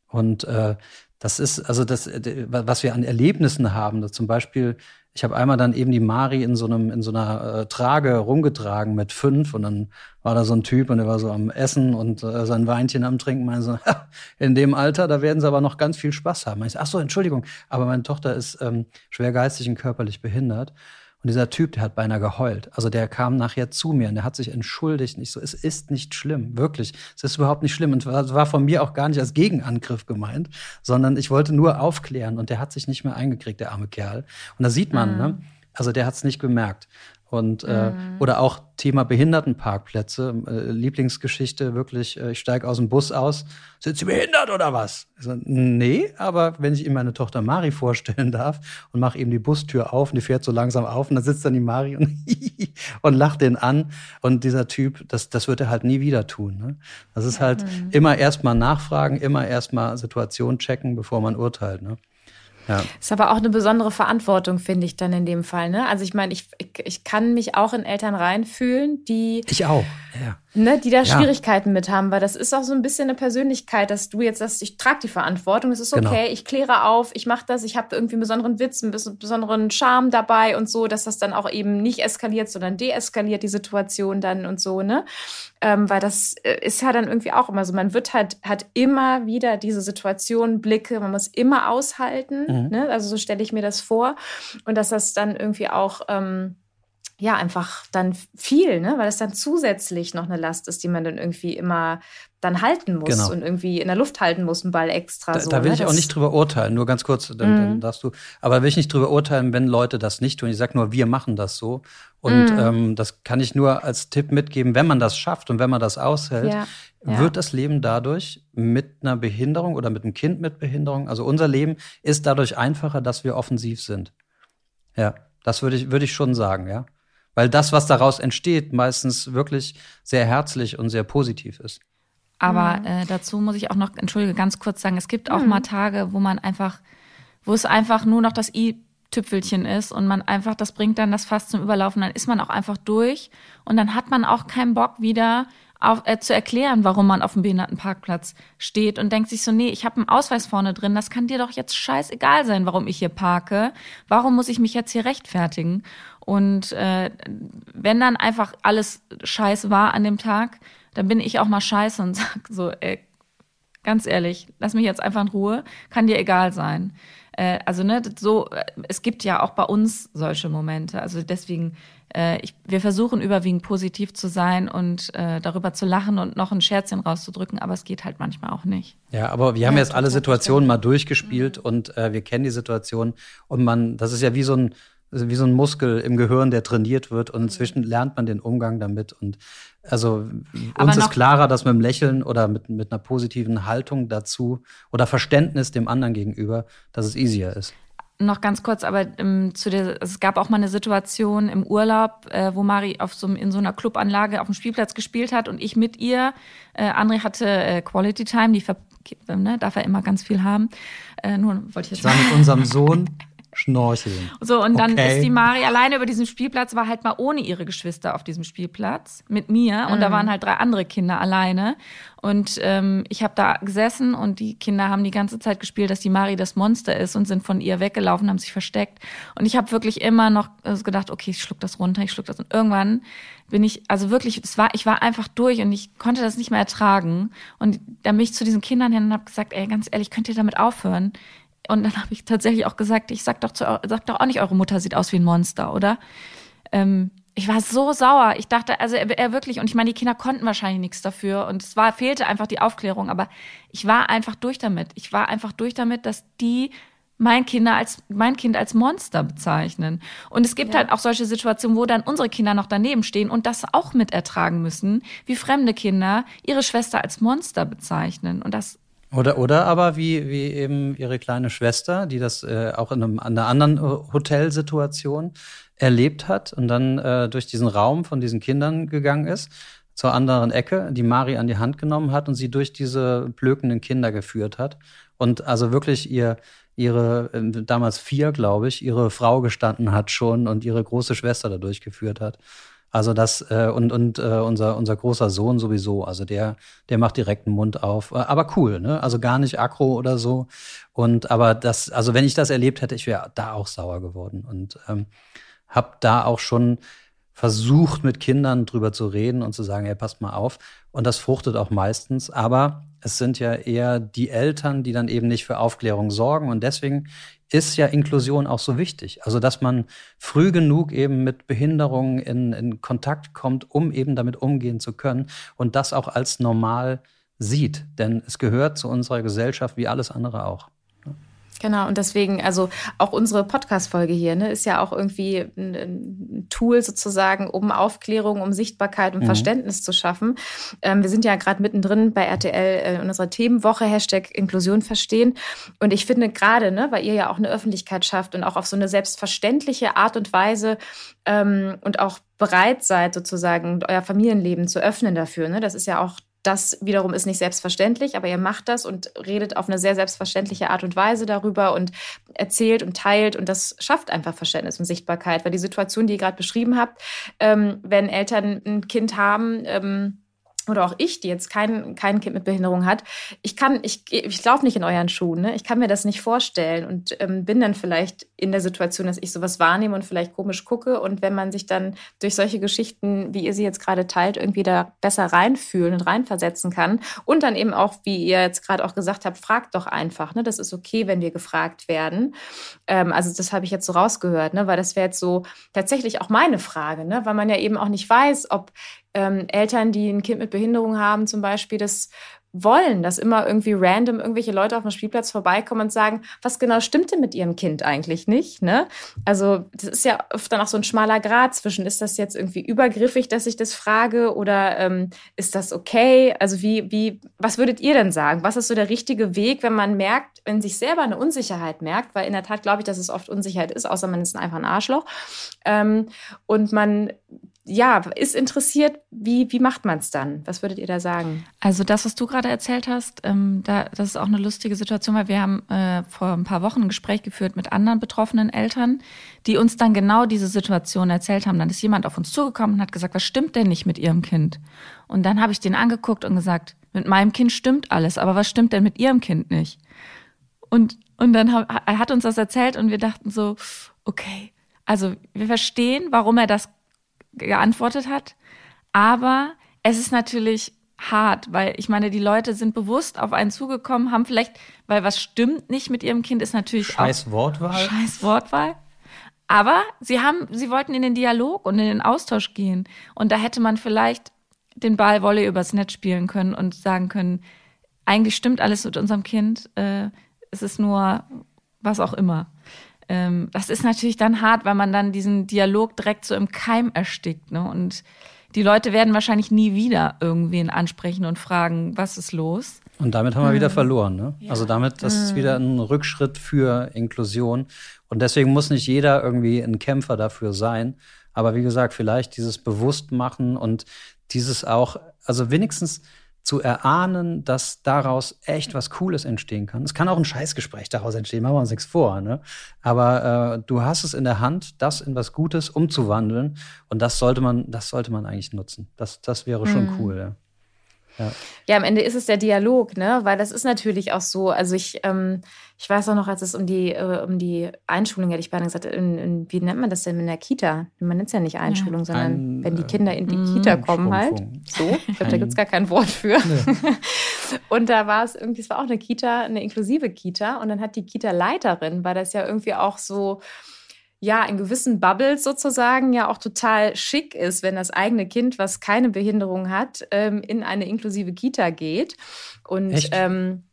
Und äh, das ist also das, äh, was wir an Erlebnissen haben. Zum Beispiel, ich habe einmal dann eben die Mari in so einem in so einer äh, Trage rumgetragen mit fünf und dann war da so ein Typ und der war so am Essen und äh, sein Weinchen am Trinken. Meinte so, *laughs* in dem Alter, da werden sie aber noch ganz viel Spaß haben. Ich so, ach so, Entschuldigung, aber meine Tochter ist ähm, schwer geistig und körperlich behindert. Und dieser Typ, der hat beinahe geheult. Also der kam nachher zu mir und der hat sich entschuldigt. Und ich so, es ist nicht schlimm, wirklich. Es ist überhaupt nicht schlimm. Und es war von mir auch gar nicht als Gegenangriff gemeint, sondern ich wollte nur aufklären. Und der hat sich nicht mehr eingekriegt, der arme Kerl. Und da sieht man, mhm. ne? Also der hat es nicht gemerkt. Und äh, mhm. oder auch Thema Behindertenparkplätze, äh, Lieblingsgeschichte wirklich, äh, ich steige aus dem Bus aus, sind Sie behindert oder was? So, nee, aber wenn ich ihm meine Tochter Mari vorstellen darf und mache eben die Bustür auf und die fährt so langsam auf und dann sitzt dann die Mari und, *laughs* und lacht den an und dieser Typ, das, das wird er halt nie wieder tun. Ne? Das ist halt mhm. immer erstmal nachfragen, immer erstmal Situation checken, bevor man urteilt. Ne? Ja. Ist aber auch eine besondere Verantwortung, finde ich dann in dem Fall. Ne? Also ich meine, ich, ich, ich kann mich auch in Eltern reinfühlen, die. Ich auch, ja ne, die da ja. Schwierigkeiten mit haben, weil das ist auch so ein bisschen eine Persönlichkeit, dass du jetzt sagst, ich trage die Verantwortung, es ist genau. okay, genau. ich kläre auf, ich mache das, ich habe irgendwie einen besonderen Witz, einen besonderen Charme dabei und so, dass das dann auch eben nicht eskaliert, sondern deeskaliert die Situation dann und so, ne? Ähm, weil das äh, ist ja dann irgendwie auch immer so, man wird halt, hat immer wieder diese Situation, Blicke, man muss immer aushalten, mhm. ne? Also so stelle ich mir das vor und dass das dann irgendwie auch ähm, ja, einfach dann viel, ne? weil es dann zusätzlich noch eine Last ist, die man dann irgendwie immer dann halten muss genau. und irgendwie in der Luft halten muss, ein Ball extra. Da, so, da will ne? ich auch nicht drüber urteilen, nur ganz kurz, dann, mhm. dann, darfst du, aber will ich nicht drüber urteilen, wenn Leute das nicht tun. Ich sage nur, wir machen das so. Und mhm. ähm, das kann ich nur als Tipp mitgeben, wenn man das schafft und wenn man das aushält, ja. Ja. wird das Leben dadurch mit einer Behinderung oder mit einem Kind mit Behinderung, also unser Leben ist dadurch einfacher, dass wir offensiv sind. Ja, das würde ich, würde ich schon sagen, ja. Weil das, was daraus entsteht, meistens wirklich sehr herzlich und sehr positiv ist. Aber mhm. äh, dazu muss ich auch noch, entschuldige, ganz kurz sagen, es gibt auch mhm. mal Tage, wo man einfach, wo es einfach nur noch das i-Tüpfelchen ist und man einfach, das bringt dann das Fass zum Überlaufen, dann ist man auch einfach durch und dann hat man auch keinen Bock wieder auf, äh, zu erklären, warum man auf dem Behindertenparkplatz steht und denkt sich so, nee, ich habe einen Ausweis vorne drin, das kann dir doch jetzt scheißegal sein, warum ich hier parke. Warum muss ich mich jetzt hier rechtfertigen? Und äh, wenn dann einfach alles scheiße war an dem Tag, dann bin ich auch mal scheiße und *laughs* sag so, ey, ganz ehrlich, lass mich jetzt einfach in Ruhe, kann dir egal sein. Äh, also ne, so, äh, es gibt ja auch bei uns solche Momente. Also deswegen, äh, ich, wir versuchen überwiegend positiv zu sein und äh, darüber zu lachen und noch ein Scherzchen rauszudrücken, aber es geht halt manchmal auch nicht. Ja, aber wir haben ja, jetzt alle Situationen mal durchgespielt mhm. und äh, wir kennen die Situation und man, das ist ja wie so ein also wie so ein Muskel im Gehirn, der trainiert wird und inzwischen lernt man den Umgang damit. Und also Aber uns ist klarer, dass mit einem Lächeln oder mit, mit einer positiven Haltung dazu oder Verständnis dem anderen gegenüber, dass es easier ist. Noch ganz kurz, aber ähm, zu der, es gab auch mal eine Situation im Urlaub, äh, wo Mari auf so, in so einer Clubanlage auf dem Spielplatz gespielt hat und ich mit ihr. Äh, André hatte äh, Quality Time, die ver ne, darf er immer ganz viel haben. Äh, nur wollte ich jetzt. Ich war mit unserem *laughs* Sohn Schnorcheln. So, und dann okay. ist die Mari alleine über diesen Spielplatz, war halt mal ohne ihre Geschwister auf diesem Spielplatz mit mir. Und mhm. da waren halt drei andere Kinder alleine. Und ähm, ich habe da gesessen und die Kinder haben die ganze Zeit gespielt, dass die Mari das Monster ist und sind von ihr weggelaufen, haben sich versteckt. Und ich habe wirklich immer noch gedacht, okay, ich schluck das runter, ich schluck das. Und irgendwann bin ich, also wirklich, es war, ich war einfach durch und ich konnte das nicht mehr ertragen. Und dann bin ich zu diesen Kindern hin und habe gesagt, ey, ganz ehrlich, könnt ihr damit aufhören? Und dann habe ich tatsächlich auch gesagt, ich sag doch, zu, sag doch auch nicht, eure Mutter sieht aus wie ein Monster, oder? Ähm, ich war so sauer. Ich dachte, also er, er, wirklich, und ich meine, die Kinder konnten wahrscheinlich nichts dafür und es war, fehlte einfach die Aufklärung, aber ich war einfach durch damit. Ich war einfach durch damit, dass die mein Kinder als mein Kind als Monster bezeichnen. Und es gibt ja. halt auch solche Situationen, wo dann unsere Kinder noch daneben stehen und das auch mit ertragen müssen, wie fremde Kinder ihre Schwester als Monster bezeichnen. Und das oder, oder aber wie, wie eben ihre kleine Schwester, die das äh, auch in, einem, in einer anderen äh, Hotelsituation erlebt hat und dann äh, durch diesen Raum von diesen Kindern gegangen ist, zur anderen Ecke, die Mari an die Hand genommen hat und sie durch diese blökenden Kinder geführt hat. Und also wirklich ihr, ihre, äh, damals vier, glaube ich, ihre Frau gestanden hat schon und ihre große Schwester da durchgeführt hat. Also das äh, und und äh, unser unser großer Sohn sowieso. Also der der macht direkt den Mund auf. Äh, aber cool, ne? Also gar nicht aggro oder so. Und aber das, also wenn ich das erlebt hätte, ich wäre da auch sauer geworden und ähm, habe da auch schon versucht mit Kindern drüber zu reden und zu sagen, hey, passt mal auf. Und das fruchtet auch meistens. Aber es sind ja eher die Eltern, die dann eben nicht für Aufklärung sorgen. Und deswegen ist ja Inklusion auch so wichtig. Also, dass man früh genug eben mit Behinderungen in, in Kontakt kommt, um eben damit umgehen zu können und das auch als normal sieht. Denn es gehört zu unserer Gesellschaft wie alles andere auch. Genau, und deswegen, also auch unsere Podcast-Folge hier, ne, ist ja auch irgendwie ein, ein, Tool sozusagen, um Aufklärung, um Sichtbarkeit und mhm. Verständnis zu schaffen. Ähm, wir sind ja gerade mittendrin bei RTL äh, in unserer Themenwoche, Hashtag Inklusion verstehen. Und ich finde gerade, ne, weil ihr ja auch eine Öffentlichkeit schafft und auch auf so eine selbstverständliche Art und Weise ähm, und auch bereit seid, sozusagen euer Familienleben zu öffnen dafür. Ne? Das ist ja auch das wiederum ist nicht selbstverständlich, aber ihr macht das und redet auf eine sehr selbstverständliche Art und Weise darüber und erzählt und teilt und das schafft einfach Verständnis und Sichtbarkeit, weil die Situation, die ihr gerade beschrieben habt, ähm, wenn Eltern ein Kind haben, ähm, oder auch ich, die jetzt kein, kein Kind mit Behinderung hat, ich kann, ich, ich laufe nicht in euren Schuhen, ne? ich kann mir das nicht vorstellen und ähm, bin dann vielleicht in der Situation, dass ich sowas wahrnehme und vielleicht komisch gucke und wenn man sich dann durch solche Geschichten, wie ihr sie jetzt gerade teilt, irgendwie da besser reinfühlen und reinversetzen kann und dann eben auch, wie ihr jetzt gerade auch gesagt habt, fragt doch einfach, ne? das ist okay, wenn wir gefragt werden. Ähm, also das habe ich jetzt so rausgehört, ne? weil das wäre jetzt so tatsächlich auch meine Frage, ne? weil man ja eben auch nicht weiß, ob ähm, Eltern, die ein Kind mit Behinderung haben, zum Beispiel, das wollen, dass immer irgendwie random irgendwelche Leute auf dem Spielplatz vorbeikommen und sagen, was genau stimmt denn mit ihrem Kind eigentlich nicht? Ne? Also das ist ja oft dann auch so ein schmaler Grad zwischen, ist das jetzt irgendwie übergriffig, dass ich das frage oder ähm, ist das okay? Also wie, wie, was würdet ihr denn sagen? Was ist so der richtige Weg, wenn man merkt, wenn sich selber eine Unsicherheit merkt, weil in der Tat glaube ich, dass es oft Unsicherheit ist, außer man ist einfach ein Arschloch ähm, und man ja, ist interessiert, wie, wie macht man es dann? Was würdet ihr da sagen? Also das, was du gerade erzählt hast, ähm, da, das ist auch eine lustige Situation, weil wir haben äh, vor ein paar Wochen ein Gespräch geführt mit anderen betroffenen Eltern, die uns dann genau diese Situation erzählt haben. Dann ist jemand auf uns zugekommen und hat gesagt, was stimmt denn nicht mit ihrem Kind? Und dann habe ich den angeguckt und gesagt, mit meinem Kind stimmt alles, aber was stimmt denn mit ihrem Kind nicht? Und, und dann hat, er hat uns das erzählt und wir dachten so, okay, also wir verstehen, warum er das geantwortet hat. Aber es ist natürlich hart, weil ich meine, die Leute sind bewusst auf einen zugekommen, haben vielleicht, weil was stimmt nicht mit ihrem Kind, ist natürlich Scheiß auch Wortwahl. Scheiß Wortwahl. Aber sie haben, sie wollten in den Dialog und in den Austausch gehen. Und da hätte man vielleicht den Ball Wolle übers Netz spielen können und sagen können, eigentlich stimmt alles mit unserem Kind, äh, es ist nur was auch immer ähm, das ist natürlich dann hart, weil man dann diesen Dialog direkt so im Keim erstickt. Ne? Und die Leute werden wahrscheinlich nie wieder irgendwen ansprechen und fragen, was ist los? Und damit haben wir mhm. wieder verloren. Ne? Ja. Also damit, das mhm. ist wieder ein Rückschritt für Inklusion. Und deswegen muss nicht jeder irgendwie ein Kämpfer dafür sein. Aber wie gesagt, vielleicht dieses Bewusstmachen und dieses auch, also wenigstens zu erahnen, dass daraus echt was Cooles entstehen kann. Es kann auch ein Scheißgespräch daraus entstehen, machen wir uns nichts vor. Ne? Aber äh, du hast es in der Hand, das in was Gutes umzuwandeln. Und das sollte man, das sollte man eigentlich nutzen. Das, das wäre schon mhm. cool. Ja. Ja. ja, am Ende ist es der Dialog, ne? Weil das ist natürlich auch so. Also ich, ähm, ich weiß auch noch, als es um die, äh, um die Einschulung, hätte ich beinahe gesagt, in, in, wie nennt man das denn in der Kita? Man nennt es ja nicht Einschulung, ja. sondern Ein, wenn die Kinder in die äh, Kita kommen halt. So, ich glaube, da gibt es gar kein Wort für. Nee. *laughs* und da war es irgendwie, es war auch eine Kita, eine inklusive Kita. Und dann hat die Kita-Leiterin, weil das ja irgendwie auch so ja in gewissen Bubbles sozusagen ja auch total schick ist, wenn das eigene Kind, was keine Behinderung hat, ähm, in eine inklusive Kita geht. Und ähm,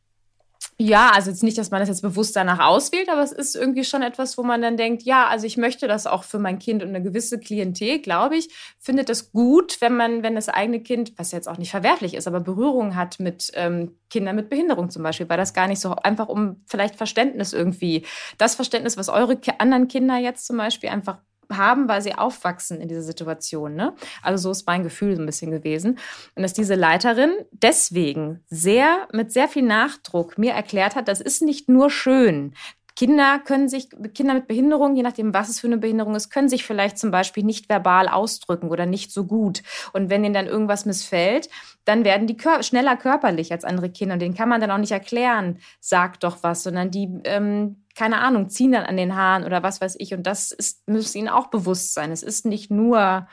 ja, also jetzt nicht, dass man das jetzt bewusst danach auswählt, aber es ist irgendwie schon etwas, wo man dann denkt, ja, also ich möchte das auch für mein Kind und eine gewisse Klientel, glaube ich, findet das gut, wenn man, wenn das eigene Kind, was jetzt auch nicht verwerflich ist, aber Berührung hat mit ähm, Kindern mit Behinderung zum Beispiel, weil das gar nicht so einfach um vielleicht Verständnis irgendwie, das Verständnis, was eure anderen Kinder jetzt zum Beispiel einfach haben, weil sie aufwachsen in dieser Situation. Ne? Also so ist mein Gefühl so ein bisschen gewesen. Und dass diese Leiterin deswegen sehr, mit sehr viel Nachdruck mir erklärt hat, das ist nicht nur schön, Kinder können sich, Kinder mit Behinderung, je nachdem, was es für eine Behinderung ist, können sich vielleicht zum Beispiel nicht verbal ausdrücken oder nicht so gut. Und wenn ihnen dann irgendwas missfällt, dann werden die kör schneller körperlich als andere Kinder. Und denen kann man dann auch nicht erklären, sag doch was, sondern die, ähm, keine Ahnung, ziehen dann an den Haaren oder was weiß ich. Und das ist, muss ihnen auch bewusst sein. Es ist nicht nur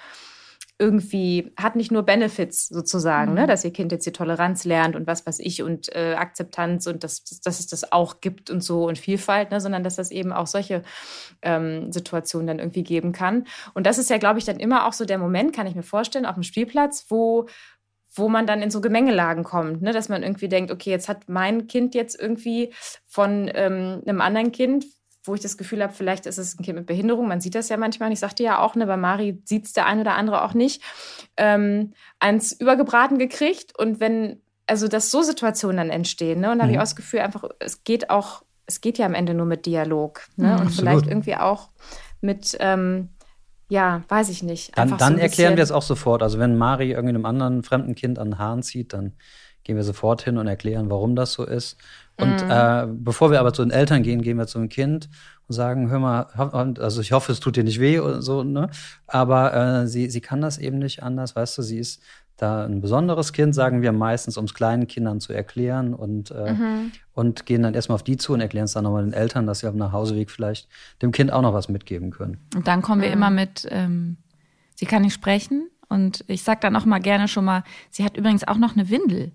irgendwie, hat nicht nur Benefits sozusagen, ne, mhm. ne, dass ihr Kind jetzt die Toleranz lernt und was weiß ich und äh, Akzeptanz und dass, dass es das auch gibt und so und Vielfalt, ne, sondern dass das eben auch solche ähm, Situationen dann irgendwie geben kann. Und das ist ja, glaube ich, dann immer auch so der Moment, kann ich mir vorstellen, auf dem Spielplatz, wo wo man dann in so Gemengelagen kommt, ne? dass man irgendwie denkt, okay, jetzt hat mein Kind jetzt irgendwie von ähm, einem anderen Kind, wo ich das Gefühl habe, vielleicht ist es ein Kind mit Behinderung, man sieht das ja manchmal, und ich sagte ja auch, ne, bei Mari sieht es der eine oder andere auch nicht, ähm, eins übergebraten gekriegt. Und wenn, also dass so Situationen dann entstehen, ne, und da mhm. habe ich auch das Gefühl, einfach, es geht auch, es geht ja am Ende nur mit Dialog. Ne? Mhm, und vielleicht irgendwie auch mit, ähm, ja, weiß ich nicht. Dann, dann so erklären wir es auch sofort. Also wenn Mari irgendwie einem anderen fremden Kind an den Haaren zieht, dann gehen wir sofort hin und erklären, warum das so ist. Und mhm. äh, bevor wir aber zu den Eltern gehen, gehen wir zum Kind und sagen, hör mal, also ich hoffe, es tut dir nicht weh oder so, ne? Aber äh, sie, sie kann das eben nicht anders, weißt du, sie ist da ein besonderes Kind, sagen wir meistens, um es kleinen Kindern zu erklären und, äh, mhm. und gehen dann erstmal auf die zu und erklären es dann nochmal den Eltern, dass sie auf dem Nachhauseweg vielleicht dem Kind auch noch was mitgeben können. Und dann kommen wir mhm. immer mit, ähm, sie kann nicht sprechen und ich sag dann auch mal gerne schon mal, sie hat übrigens auch noch eine Windel.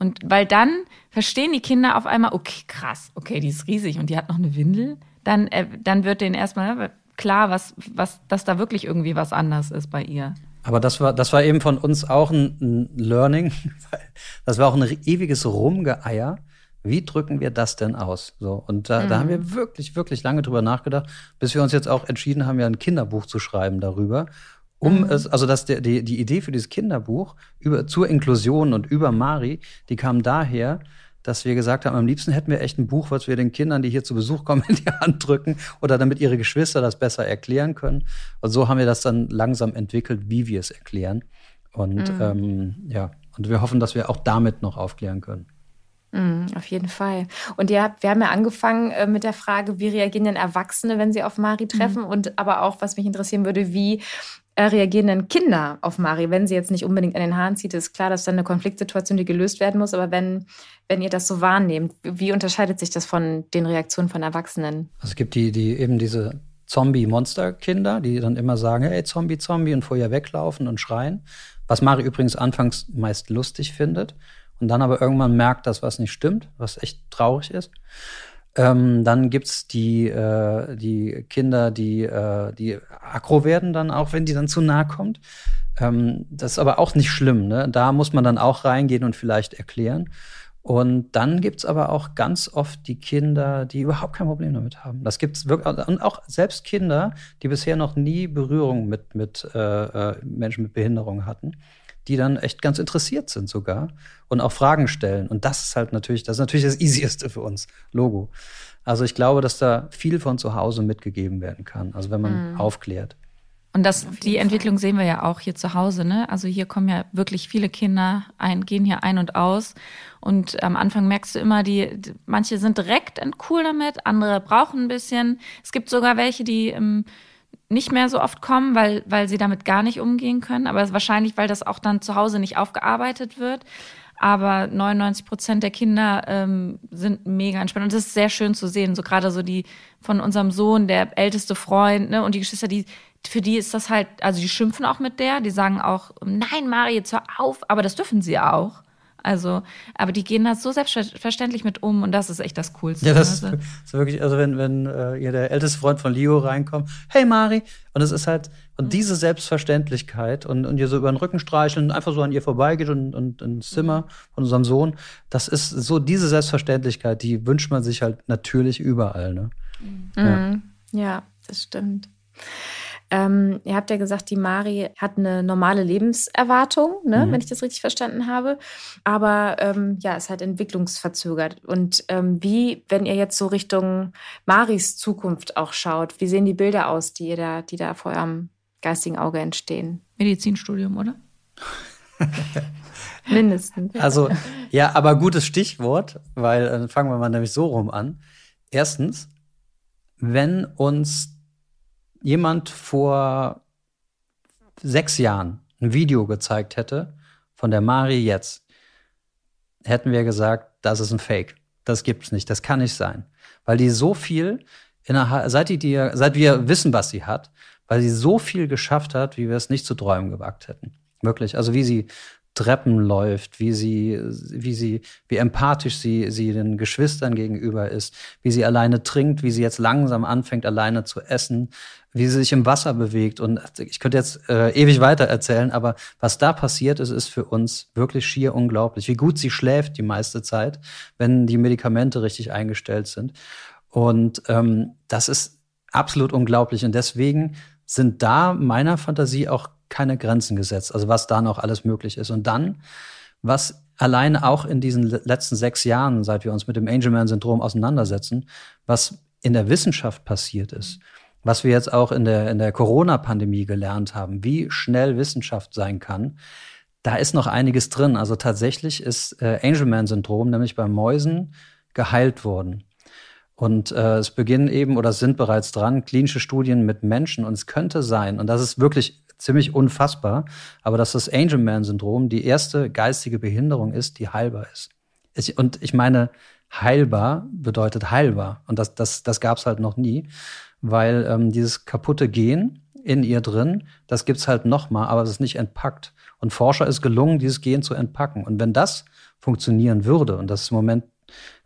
Und weil dann verstehen die Kinder auf einmal, okay, krass, okay, die ist riesig und die hat noch eine Windel, dann, äh, dann wird denen erstmal ne, klar, was, was, dass da wirklich irgendwie was anders ist bei ihr. Aber das war, das war eben von uns auch ein, ein Learning. *laughs* Das war auch ein ewiges Rumgeeier. Wie drücken wir das denn aus? So, und da, mhm. da haben wir mhm. wirklich, wirklich lange drüber nachgedacht, bis wir uns jetzt auch entschieden haben, ja ein Kinderbuch zu schreiben darüber um mhm. es, also dass der, die, die Idee für dieses Kinderbuch über, zur Inklusion und über Mari, die kam daher, dass wir gesagt haben, am liebsten hätten wir echt ein Buch, was wir den Kindern, die hier zu Besuch kommen, *laughs* in die Hand drücken oder damit ihre Geschwister das besser erklären können. Und so haben wir das dann langsam entwickelt, wie wir es erklären. Und mhm. ähm, ja, und wir hoffen, dass wir auch damit noch aufklären können. Mhm, auf jeden Fall. Und ihr habt, wir haben ja angefangen äh, mit der Frage, wie reagieren denn Erwachsene, wenn sie auf Mari treffen? Mhm. Und aber auch, was mich interessieren würde, wie äh, reagieren denn Kinder auf Mari, wenn sie jetzt nicht unbedingt an den Haaren zieht? Ist klar, dass dann eine Konfliktsituation, die gelöst werden muss, aber wenn, wenn ihr das so wahrnehmt, wie unterscheidet sich das von den Reaktionen von Erwachsenen? Also es gibt die, die eben diese Zombie-Monster-Kinder, die dann immer sagen, hey, Zombie, Zombie und vorher weglaufen und schreien. Was Mari übrigens anfangs meist lustig findet und dann aber irgendwann merkt, dass was nicht stimmt, was echt traurig ist. Ähm, dann gibt's die, äh, die Kinder, die, äh, die aggro werden dann auch, wenn die dann zu nahe kommt. Ähm, das ist aber auch nicht schlimm. Ne? Da muss man dann auch reingehen und vielleicht erklären. Und dann gibt's aber auch ganz oft die Kinder, die überhaupt kein Problem damit haben. Das gibt's wirklich, und auch selbst Kinder, die bisher noch nie Berührung mit, mit äh, äh Menschen mit Behinderung hatten die dann echt ganz interessiert sind sogar und auch Fragen stellen. Und das ist halt natürlich, das ist natürlich das Easieste für uns, Logo. Also ich glaube, dass da viel von zu Hause mitgegeben werden kann, also wenn man mhm. aufklärt. Und das, die Entwicklung sehen wir ja auch hier zu Hause, ne? Also hier kommen ja wirklich viele Kinder ein, gehen hier ein und aus. Und am Anfang merkst du immer, die, manche sind direkt cool damit, andere brauchen ein bisschen. Es gibt sogar welche, die ähm, nicht mehr so oft kommen, weil, weil sie damit gar nicht umgehen können. Aber wahrscheinlich, weil das auch dann zu Hause nicht aufgearbeitet wird. Aber 99 Prozent der Kinder ähm, sind mega entspannt. Und das ist sehr schön zu sehen. So gerade so die von unserem Sohn, der älteste Freund, ne, und die Geschwister, die, für die ist das halt, also die schimpfen auch mit der, die sagen auch, nein, Mari, jetzt hör auf, aber das dürfen sie auch. Also, aber die gehen da so selbstverständlich mit um und das ist echt das Coolste. Ja, das also. ist wirklich, also wenn, wenn äh, ihr der älteste Freund von Leo reinkommt, hey Mari, und es ist halt, und mhm. diese Selbstverständlichkeit und, und ihr so über den Rücken streicheln, einfach so an ihr vorbeigeht und, und ins Zimmer von unserem Sohn, das ist so diese Selbstverständlichkeit, die wünscht man sich halt natürlich überall, ne? Mhm. Ja. ja, das stimmt. Ähm, ihr habt ja gesagt, die Mari hat eine normale Lebenserwartung, ne, mhm. wenn ich das richtig verstanden habe. Aber ähm, ja, ist halt entwicklungsverzögert. Und ähm, wie, wenn ihr jetzt so Richtung Maris Zukunft auch schaut, wie sehen die Bilder aus, die ihr da, die da vor eurem geistigen Auge entstehen? Medizinstudium, oder? *laughs* Mindestens. Also, ja, aber gutes Stichwort, weil äh, fangen wir mal nämlich so rum an. Erstens, wenn uns jemand vor sechs Jahren ein Video gezeigt hätte von der Mari jetzt, hätten wir gesagt, das ist ein Fake. Das gibt's nicht. Das kann nicht sein. Weil die so viel, seit, die dir, seit wir wissen, was sie hat, weil sie so viel geschafft hat, wie wir es nicht zu träumen gewagt hätten. Wirklich. Also wie sie Treppen läuft, wie sie, wie sie, wie empathisch sie, sie den Geschwistern gegenüber ist, wie sie alleine trinkt, wie sie jetzt langsam anfängt, alleine zu essen, wie sie sich im Wasser bewegt. Und ich könnte jetzt äh, ewig weiter erzählen, aber was da passiert ist, ist für uns wirklich schier unglaublich. Wie gut sie schläft die meiste Zeit, wenn die Medikamente richtig eingestellt sind. Und ähm, das ist absolut unglaublich. Und deswegen sind da meiner Fantasie auch keine Grenzen gesetzt, also was da noch alles möglich ist. Und dann, was alleine auch in diesen letzten sechs Jahren, seit wir uns mit dem Angelman-Syndrom auseinandersetzen, was in der Wissenschaft passiert ist, was wir jetzt auch in der, in der Corona-Pandemie gelernt haben, wie schnell Wissenschaft sein kann, da ist noch einiges drin. Also tatsächlich ist äh, Angelman-Syndrom nämlich bei Mäusen geheilt worden. Und äh, es beginnen eben oder sind bereits dran klinische Studien mit Menschen. Und es könnte sein, und das ist wirklich ziemlich unfassbar, aber dass das Angelman-Syndrom die erste geistige Behinderung ist, die heilbar ist. Ich, und ich meine, heilbar bedeutet heilbar. Und das, das, das gab es halt noch nie, weil ähm, dieses kaputte Gen in ihr drin, das gibt's halt noch mal, aber es ist nicht entpackt. Und Forscher ist gelungen, dieses Gen zu entpacken. Und wenn das funktionieren würde, und das ist im Moment,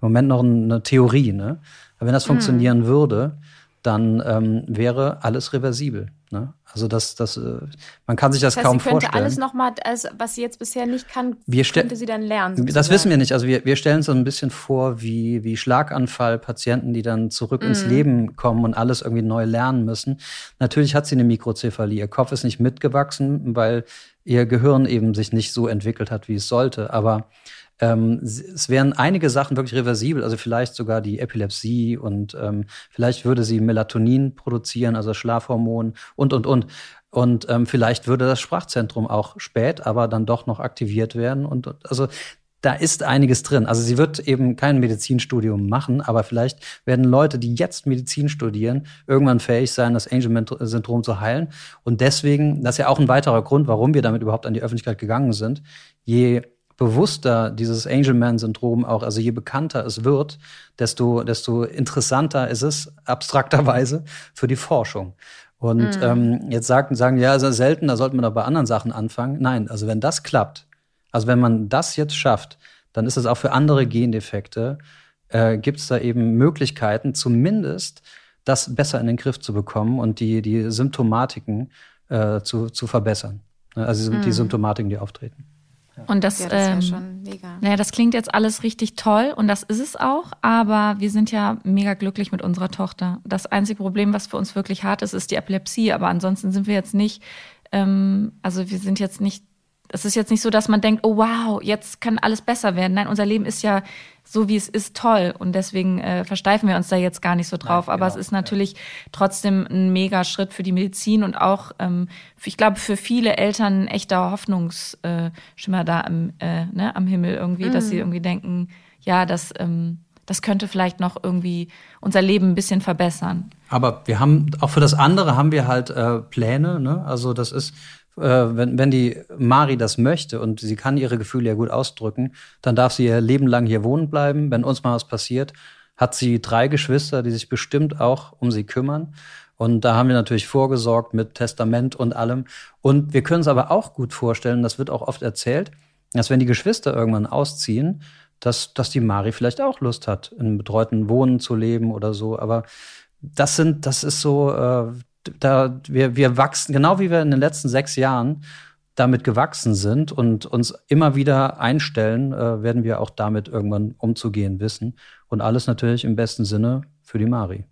im Moment noch eine Theorie, ne? aber wenn das mhm. funktionieren würde, dann ähm, wäre alles reversibel. Ne? Also das, das, äh, man kann sich das, das heißt, kaum sie könnte vorstellen. alles nochmal, also, was sie jetzt bisher nicht kann, wir könnte sie dann lernen. Sozusagen. Das wissen wir nicht. Also wir, wir stellen uns so ein bisschen vor, wie, wie Schlaganfall-Patienten, die dann zurück mm. ins mhm. Leben kommen und alles irgendwie neu lernen müssen. Natürlich hat sie eine Mikrozephalie. Ihr Kopf ist nicht mitgewachsen, weil ihr Gehirn eben sich nicht so entwickelt hat, wie es sollte. Aber ähm, es wären einige Sachen wirklich reversibel, also vielleicht sogar die Epilepsie und ähm, vielleicht würde sie Melatonin produzieren, also Schlafhormon und, und, und. Und ähm, vielleicht würde das Sprachzentrum auch spät, aber dann doch noch aktiviert werden. Und also da ist einiges drin. Also sie wird eben kein Medizinstudium machen, aber vielleicht werden Leute, die jetzt Medizin studieren, irgendwann fähig sein, das Angel-Syndrom zu heilen. Und deswegen, das ist ja auch ein weiterer Grund, warum wir damit überhaupt an die Öffentlichkeit gegangen sind. Je bewusster dieses Angelman-Syndrom auch, also je bekannter es wird, desto, desto interessanter ist es, abstrakterweise, für die Forschung. Und mhm. ähm, jetzt sagen, sagen, ja, ist selten, da sollte man doch bei anderen Sachen anfangen. Nein, also wenn das klappt, also wenn man das jetzt schafft, dann ist es auch für andere Gendefekte, äh, gibt es da eben Möglichkeiten, zumindest das besser in den Griff zu bekommen und die, die Symptomatiken äh, zu, zu verbessern. Also die mhm. Symptomatiken, die auftreten. Und das, ja, das ähm, schon mega. Naja, das klingt jetzt alles richtig toll und das ist es auch, aber wir sind ja mega glücklich mit unserer Tochter. Das einzige Problem, was für uns wirklich hart ist, ist die Epilepsie, aber ansonsten sind wir jetzt nicht, ähm, also wir sind jetzt nicht das ist jetzt nicht so, dass man denkt, oh wow, jetzt kann alles besser werden. Nein, unser Leben ist ja so, wie es ist, toll. Und deswegen äh, versteifen wir uns da jetzt gar nicht so drauf. Nein, genau. Aber es ist natürlich ja. trotzdem ein mega Schritt für die Medizin und auch, ähm, für, ich glaube, für viele Eltern ein echter Hoffnungsschimmer da am, äh, ne, am Himmel irgendwie, mhm. dass sie mhm. irgendwie denken, ja, das, ähm, das könnte vielleicht noch irgendwie unser Leben ein bisschen verbessern. Aber wir haben, auch für das andere haben wir halt äh, Pläne. Ne? Also das ist wenn, wenn die Mari das möchte und sie kann ihre Gefühle ja gut ausdrücken, dann darf sie ihr Leben lang hier wohnen bleiben. Wenn uns mal was passiert, hat sie drei Geschwister, die sich bestimmt auch um sie kümmern. Und da haben wir natürlich vorgesorgt mit Testament und allem. Und wir können es aber auch gut vorstellen, das wird auch oft erzählt, dass wenn die Geschwister irgendwann ausziehen, dass, dass die Mari vielleicht auch Lust hat, in betreuten Wohnen zu leben oder so. Aber das sind, das ist so, äh, da, wir, wir wachsen, genau wie wir in den letzten sechs Jahren damit gewachsen sind und uns immer wieder einstellen, äh, werden wir auch damit irgendwann umzugehen wissen. Und alles natürlich im besten Sinne für die Mari.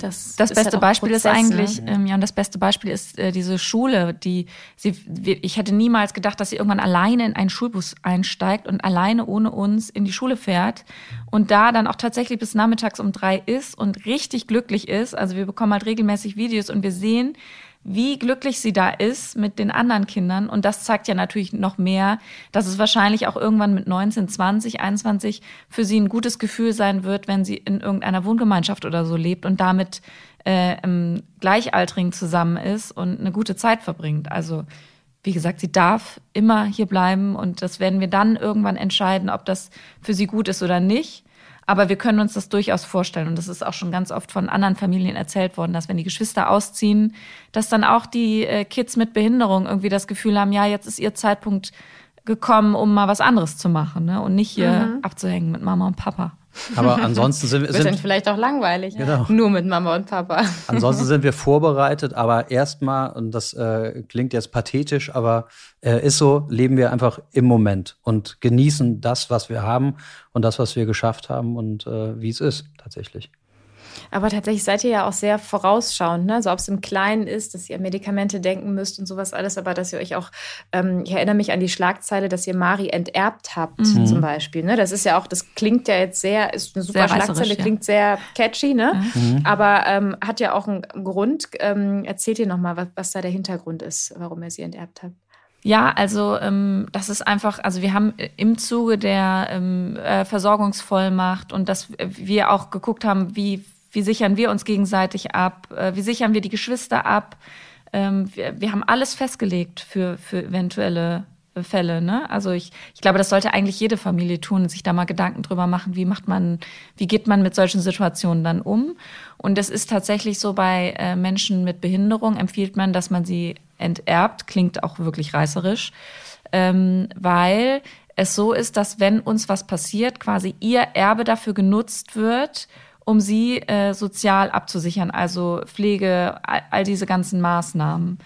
Das, das beste halt Beispiel Prozess, ist eigentlich, ne? ähm, ja, und das beste Beispiel ist äh, diese Schule, die sie, ich hätte niemals gedacht, dass sie irgendwann alleine in einen Schulbus einsteigt und alleine ohne uns in die Schule fährt und da dann auch tatsächlich bis nachmittags um drei ist und richtig glücklich ist. Also wir bekommen halt regelmäßig Videos und wir sehen, wie glücklich sie da ist mit den anderen Kindern. Und das zeigt ja natürlich noch mehr, dass es wahrscheinlich auch irgendwann mit 19, 20, 21 für sie ein gutes Gefühl sein wird, wenn sie in irgendeiner Wohngemeinschaft oder so lebt und damit äh, im Gleichaltrigen zusammen ist und eine gute Zeit verbringt. Also wie gesagt, sie darf immer hier bleiben und das werden wir dann irgendwann entscheiden, ob das für sie gut ist oder nicht. Aber wir können uns das durchaus vorstellen. Und das ist auch schon ganz oft von anderen Familien erzählt worden, dass wenn die Geschwister ausziehen, dass dann auch die äh, Kids mit Behinderung irgendwie das Gefühl haben, ja, jetzt ist ihr Zeitpunkt gekommen, um mal was anderes zu machen ne? und nicht hier mhm. abzuhängen mit Mama und Papa. Aber ansonsten sind wir. Wird dann vielleicht auch langweilig. Genau. Nur mit Mama und Papa. Ansonsten sind wir vorbereitet, aber erstmal, und das äh, klingt jetzt pathetisch, aber äh, ist so, leben wir einfach im Moment und genießen das, was wir haben und das, was wir geschafft haben und äh, wie es ist tatsächlich. Aber tatsächlich seid ihr ja auch sehr vorausschauend, ne? So ob es im Kleinen ist, dass ihr Medikamente denken müsst und sowas alles, aber dass ihr euch auch, ähm, ich erinnere mich an die Schlagzeile, dass ihr Mari enterbt habt, mhm. zum Beispiel. Ne? Das ist ja auch, das klingt ja jetzt sehr, ist eine super sehr Schlagzeile, ja. klingt sehr catchy, ne? Mhm. Aber ähm, hat ja auch einen Grund. Ähm, erzählt ihr nochmal, was, was da der Hintergrund ist, warum ihr sie enterbt habt. Ja, also ähm, das ist einfach, also wir haben im Zuge der ähm, äh, Versorgungsvollmacht und dass wir auch geguckt haben, wie wie sichern wir uns gegenseitig ab? Äh, wie sichern wir die Geschwister ab? Ähm, wir, wir haben alles festgelegt für, für eventuelle Fälle. Ne? Also ich, ich glaube, das sollte eigentlich jede Familie tun und sich da mal Gedanken drüber machen, wie macht man, wie geht man mit solchen Situationen dann um. Und es ist tatsächlich so, bei äh, Menschen mit Behinderung empfiehlt man, dass man sie enterbt. Klingt auch wirklich reißerisch, ähm, weil es so ist, dass wenn uns was passiert, quasi ihr Erbe dafür genutzt wird, um sie äh, sozial abzusichern, also Pflege, all, all diese ganzen Maßnahmen.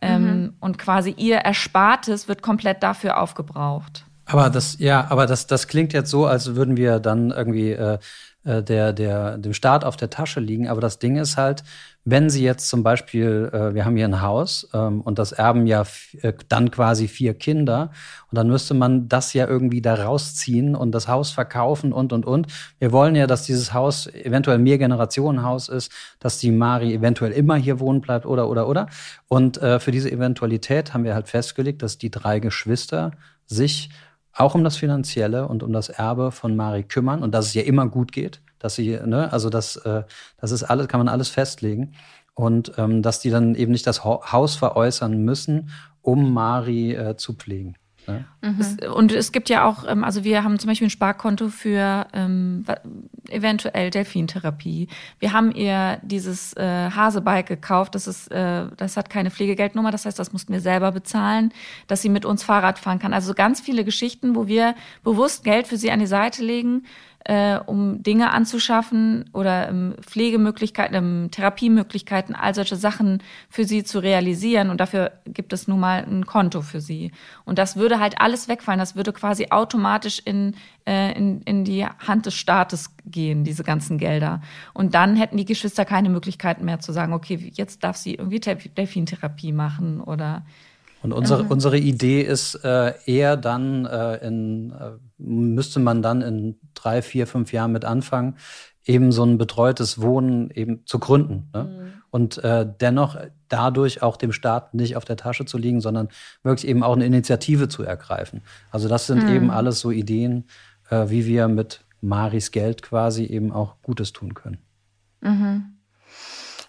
Ähm, mhm. Und quasi ihr Erspartes wird komplett dafür aufgebraucht. Aber das, ja, aber das, das klingt jetzt so, als würden wir dann irgendwie äh, äh der, der, dem Staat auf der Tasche liegen. Aber das Ding ist halt, wenn Sie jetzt zum Beispiel, äh, wir haben hier ein Haus ähm, und das erben ja äh, dann quasi vier Kinder und dann müsste man das ja irgendwie da rausziehen und das Haus verkaufen und, und, und. Wir wollen ja, dass dieses Haus eventuell mehr Generationenhaus ist, dass die Mari eventuell immer hier wohnen bleibt oder, oder, oder. Und äh, für diese Eventualität haben wir halt festgelegt, dass die drei Geschwister sich auch um das Finanzielle und um das Erbe von Mari kümmern und dass es ja immer gut geht dass sie, ne, also das, äh, das ist alles, kann man alles festlegen. Und ähm, dass die dann eben nicht das Haus veräußern müssen, um Mari äh, zu pflegen. Ne? Mhm. Es, und es gibt ja auch, ähm, also wir haben zum Beispiel ein Sparkonto für ähm, eventuell Delfintherapie. Wir haben ihr dieses äh, Hasebike gekauft. Das ist, äh, das hat keine Pflegegeldnummer. Das heißt, das mussten wir selber bezahlen, dass sie mit uns Fahrrad fahren kann. Also ganz viele Geschichten, wo wir bewusst Geld für sie an die Seite legen äh, um Dinge anzuschaffen oder ähm, Pflegemöglichkeiten, ähm, Therapiemöglichkeiten, all solche Sachen für sie zu realisieren. Und dafür gibt es nun mal ein Konto für sie. Und das würde halt alles wegfallen. Das würde quasi automatisch in, äh, in, in die Hand des Staates gehen, diese ganzen Gelder. Und dann hätten die Geschwister keine Möglichkeiten mehr zu sagen, okay, jetzt darf sie irgendwie Delfintherapie machen oder Und unsere, mhm. unsere Idee ist äh, eher dann äh, in, äh, müsste man dann in drei, vier, fünf Jahren mit anfangen, eben so ein betreutes Wohnen eben zu gründen. Ne? Mhm. Und äh, dennoch dadurch auch dem Staat nicht auf der Tasche zu liegen, sondern wirklich eben auch eine Initiative zu ergreifen. Also das sind mhm. eben alles so Ideen, äh, wie wir mit Maris Geld quasi eben auch Gutes tun können. Mhm.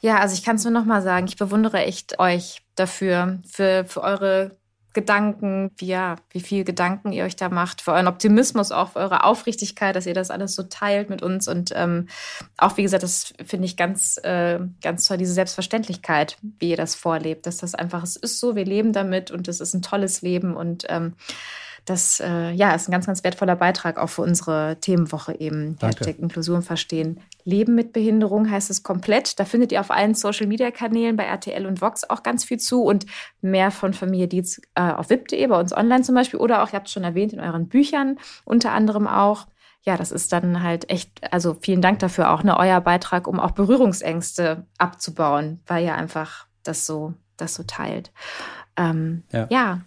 Ja, also ich kann es nur noch mal sagen, ich bewundere echt euch dafür, für, für eure Gedanken, wie, ja, wie viel Gedanken ihr euch da macht, für euren Optimismus, auch für eure Aufrichtigkeit, dass ihr das alles so teilt mit uns. Und ähm, auch, wie gesagt, das finde ich ganz, äh, ganz toll, diese Selbstverständlichkeit, wie ihr das vorlebt, dass das einfach, es ist so, wir leben damit und es ist ein tolles Leben und ähm, das äh, ja, ist ein ganz, ganz wertvoller Beitrag auch für unsere Themenwoche eben. Danke. Hashtag Inklusion verstehen. Leben mit Behinderung heißt es komplett. Da findet ihr auf allen Social-Media-Kanälen bei RTL und Vox auch ganz viel zu und mehr von Familie Dietz äh, auf wip.de, bei uns online zum Beispiel oder auch, ihr habt es schon erwähnt, in euren Büchern unter anderem auch. Ja, das ist dann halt echt, also vielen Dank dafür auch, ne, euer Beitrag, um auch Berührungsängste abzubauen, weil ihr einfach das so, das so teilt. Ähm, ja. ja.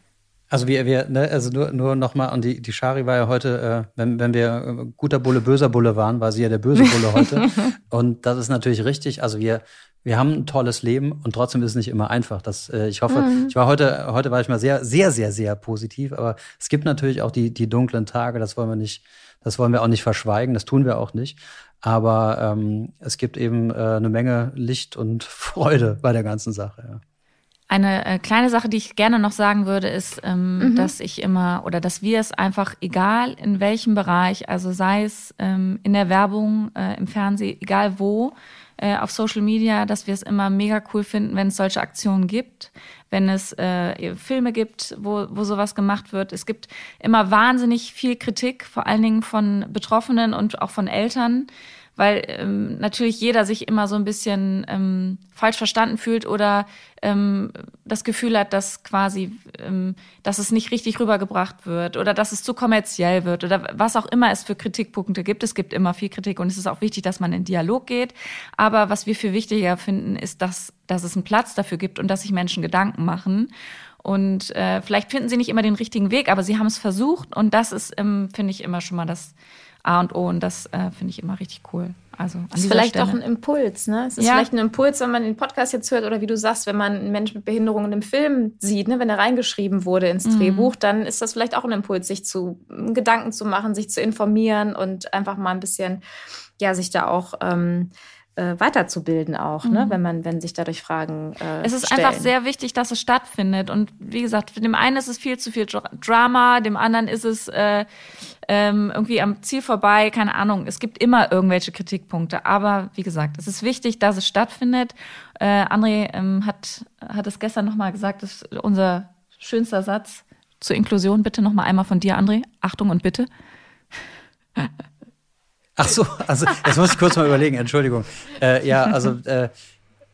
Also wir, wir, ne, also nur, nur nochmal, und die, die Shari war ja heute, äh, wenn, wenn wir äh, guter Bulle, böser Bulle waren, war sie ja der böse Bulle heute. *laughs* und das ist natürlich richtig. Also wir, wir haben ein tolles Leben und trotzdem ist es nicht immer einfach. Das, äh, ich hoffe, mhm. ich war heute, heute war ich mal sehr, sehr, sehr, sehr positiv, aber es gibt natürlich auch die, die dunklen Tage, das wollen wir nicht, das wollen wir auch nicht verschweigen, das tun wir auch nicht. Aber ähm, es gibt eben äh, eine Menge Licht und *laughs* Freude bei der ganzen Sache. Ja. Eine äh, kleine Sache, die ich gerne noch sagen würde, ist, ähm, mhm. dass ich immer oder dass wir es einfach, egal in welchem Bereich, also sei es ähm, in der Werbung, äh, im Fernsehen, egal wo, äh, auf Social Media, dass wir es immer mega cool finden, wenn es solche Aktionen gibt, wenn es äh, Filme gibt, wo, wo sowas gemacht wird. Es gibt immer wahnsinnig viel Kritik, vor allen Dingen von Betroffenen und auch von Eltern weil ähm, natürlich jeder sich immer so ein bisschen ähm, falsch verstanden fühlt oder ähm, das Gefühl hat, dass quasi, ähm, dass es nicht richtig rübergebracht wird oder dass es zu kommerziell wird oder was auch immer es für Kritikpunkte gibt. Es gibt immer viel Kritik und es ist auch wichtig, dass man in Dialog geht. Aber was wir für wichtiger finden, ist, dass, dass es einen Platz dafür gibt und dass sich Menschen Gedanken machen. Und äh, vielleicht finden sie nicht immer den richtigen Weg, aber sie haben es versucht und das ist, ähm, finde ich, immer schon mal das A und O und das äh, finde ich immer richtig cool. Also das ist vielleicht Stelle. auch ein Impuls, ne? Es ist ja. vielleicht ein Impuls, wenn man den Podcast jetzt hört oder wie du sagst, wenn man einen Menschen mit Behinderung in einem Film sieht, ne? wenn er reingeschrieben wurde ins mhm. Drehbuch, dann ist das vielleicht auch ein Impuls, sich zu Gedanken zu machen, sich zu informieren und einfach mal ein bisschen, ja, sich da auch ähm, äh, weiterzubilden auch, ne? mhm. ne? wenn man, wenn sich dadurch Fragen. Äh, es ist stellen. einfach sehr wichtig, dass es stattfindet. Und wie gesagt, dem einen ist es viel zu viel Drama, dem anderen ist es äh, ähm, irgendwie am Ziel vorbei, keine Ahnung. Es gibt immer irgendwelche Kritikpunkte. Aber wie gesagt, es ist wichtig, dass es stattfindet. Äh, André ähm, hat, hat es gestern nochmal gesagt, das ist unser schönster Satz zur Inklusion. Bitte nochmal einmal von dir, André. Achtung und bitte. *laughs* Ach so, also jetzt muss ich kurz mal überlegen, Entschuldigung. Äh, ja, also äh,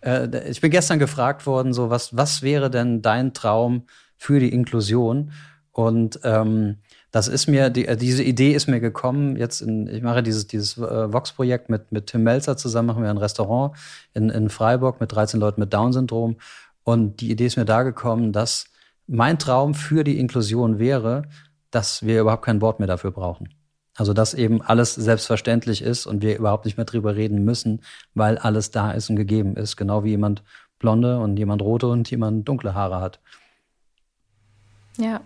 äh, ich bin gestern gefragt worden, so was, was wäre denn dein Traum für die Inklusion? Und ähm, das ist mir, die, äh, diese Idee ist mir gekommen. Jetzt, in, ich mache dieses, dieses äh, Vox-Projekt mit, mit Tim Melzer zusammen, machen wir ein Restaurant in, in Freiburg mit 13 Leuten mit Down-Syndrom. Und die Idee ist mir da gekommen, dass mein Traum für die Inklusion wäre, dass wir überhaupt kein Wort mehr dafür brauchen. Also, dass eben alles selbstverständlich ist und wir überhaupt nicht mehr drüber reden müssen, weil alles da ist und gegeben ist. Genau wie jemand blonde und jemand rote und jemand dunkle Haare hat. Ja.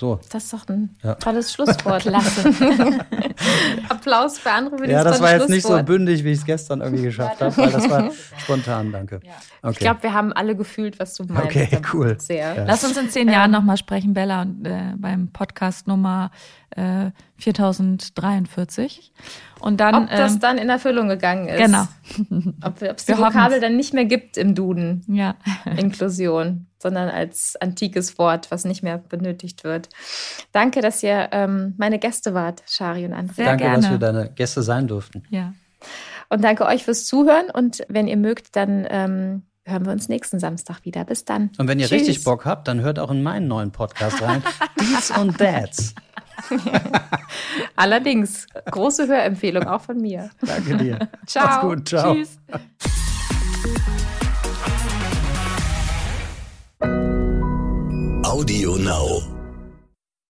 So. Das ist doch ein ja. tolles Schlusswort. *laughs* Lasse. *laughs* Applaus für andere für Ja, das war jetzt nicht so bündig, wie ich es gestern irgendwie *laughs* geschafft habe, weil das war spontan, danke. Ja. Okay. Ich glaube, wir haben alle gefühlt, was du meinst. Okay, cool. Sehr. Ja. Lass uns in zehn Jahren nochmal sprechen, Bella, und, äh, beim Podcast Nummer äh, 4043. Und dann, ob das ähm, dann in Erfüllung gegangen ist. Genau. Ob es die Vokabel dann nicht mehr gibt im Duden. Ja. Inklusion, sondern als antikes Wort, was nicht mehr benötigt wird. Danke, dass ihr ähm, meine Gäste wart, Shari und André. Sehr danke, gerne. dass wir deine Gäste sein durften. Ja. Und danke euch fürs Zuhören. Und wenn ihr mögt, dann ähm, hören wir uns nächsten Samstag wieder. Bis dann. Und wenn ihr Tschüss. richtig Bock habt, dann hört auch in meinen neuen Podcast rein. *laughs* Dies und That's. *laughs* Allerdings, große Hörempfehlung auch von mir. Danke dir. *laughs* Ciao. Mach's gut. Ciao. Tschüss. Audio Now.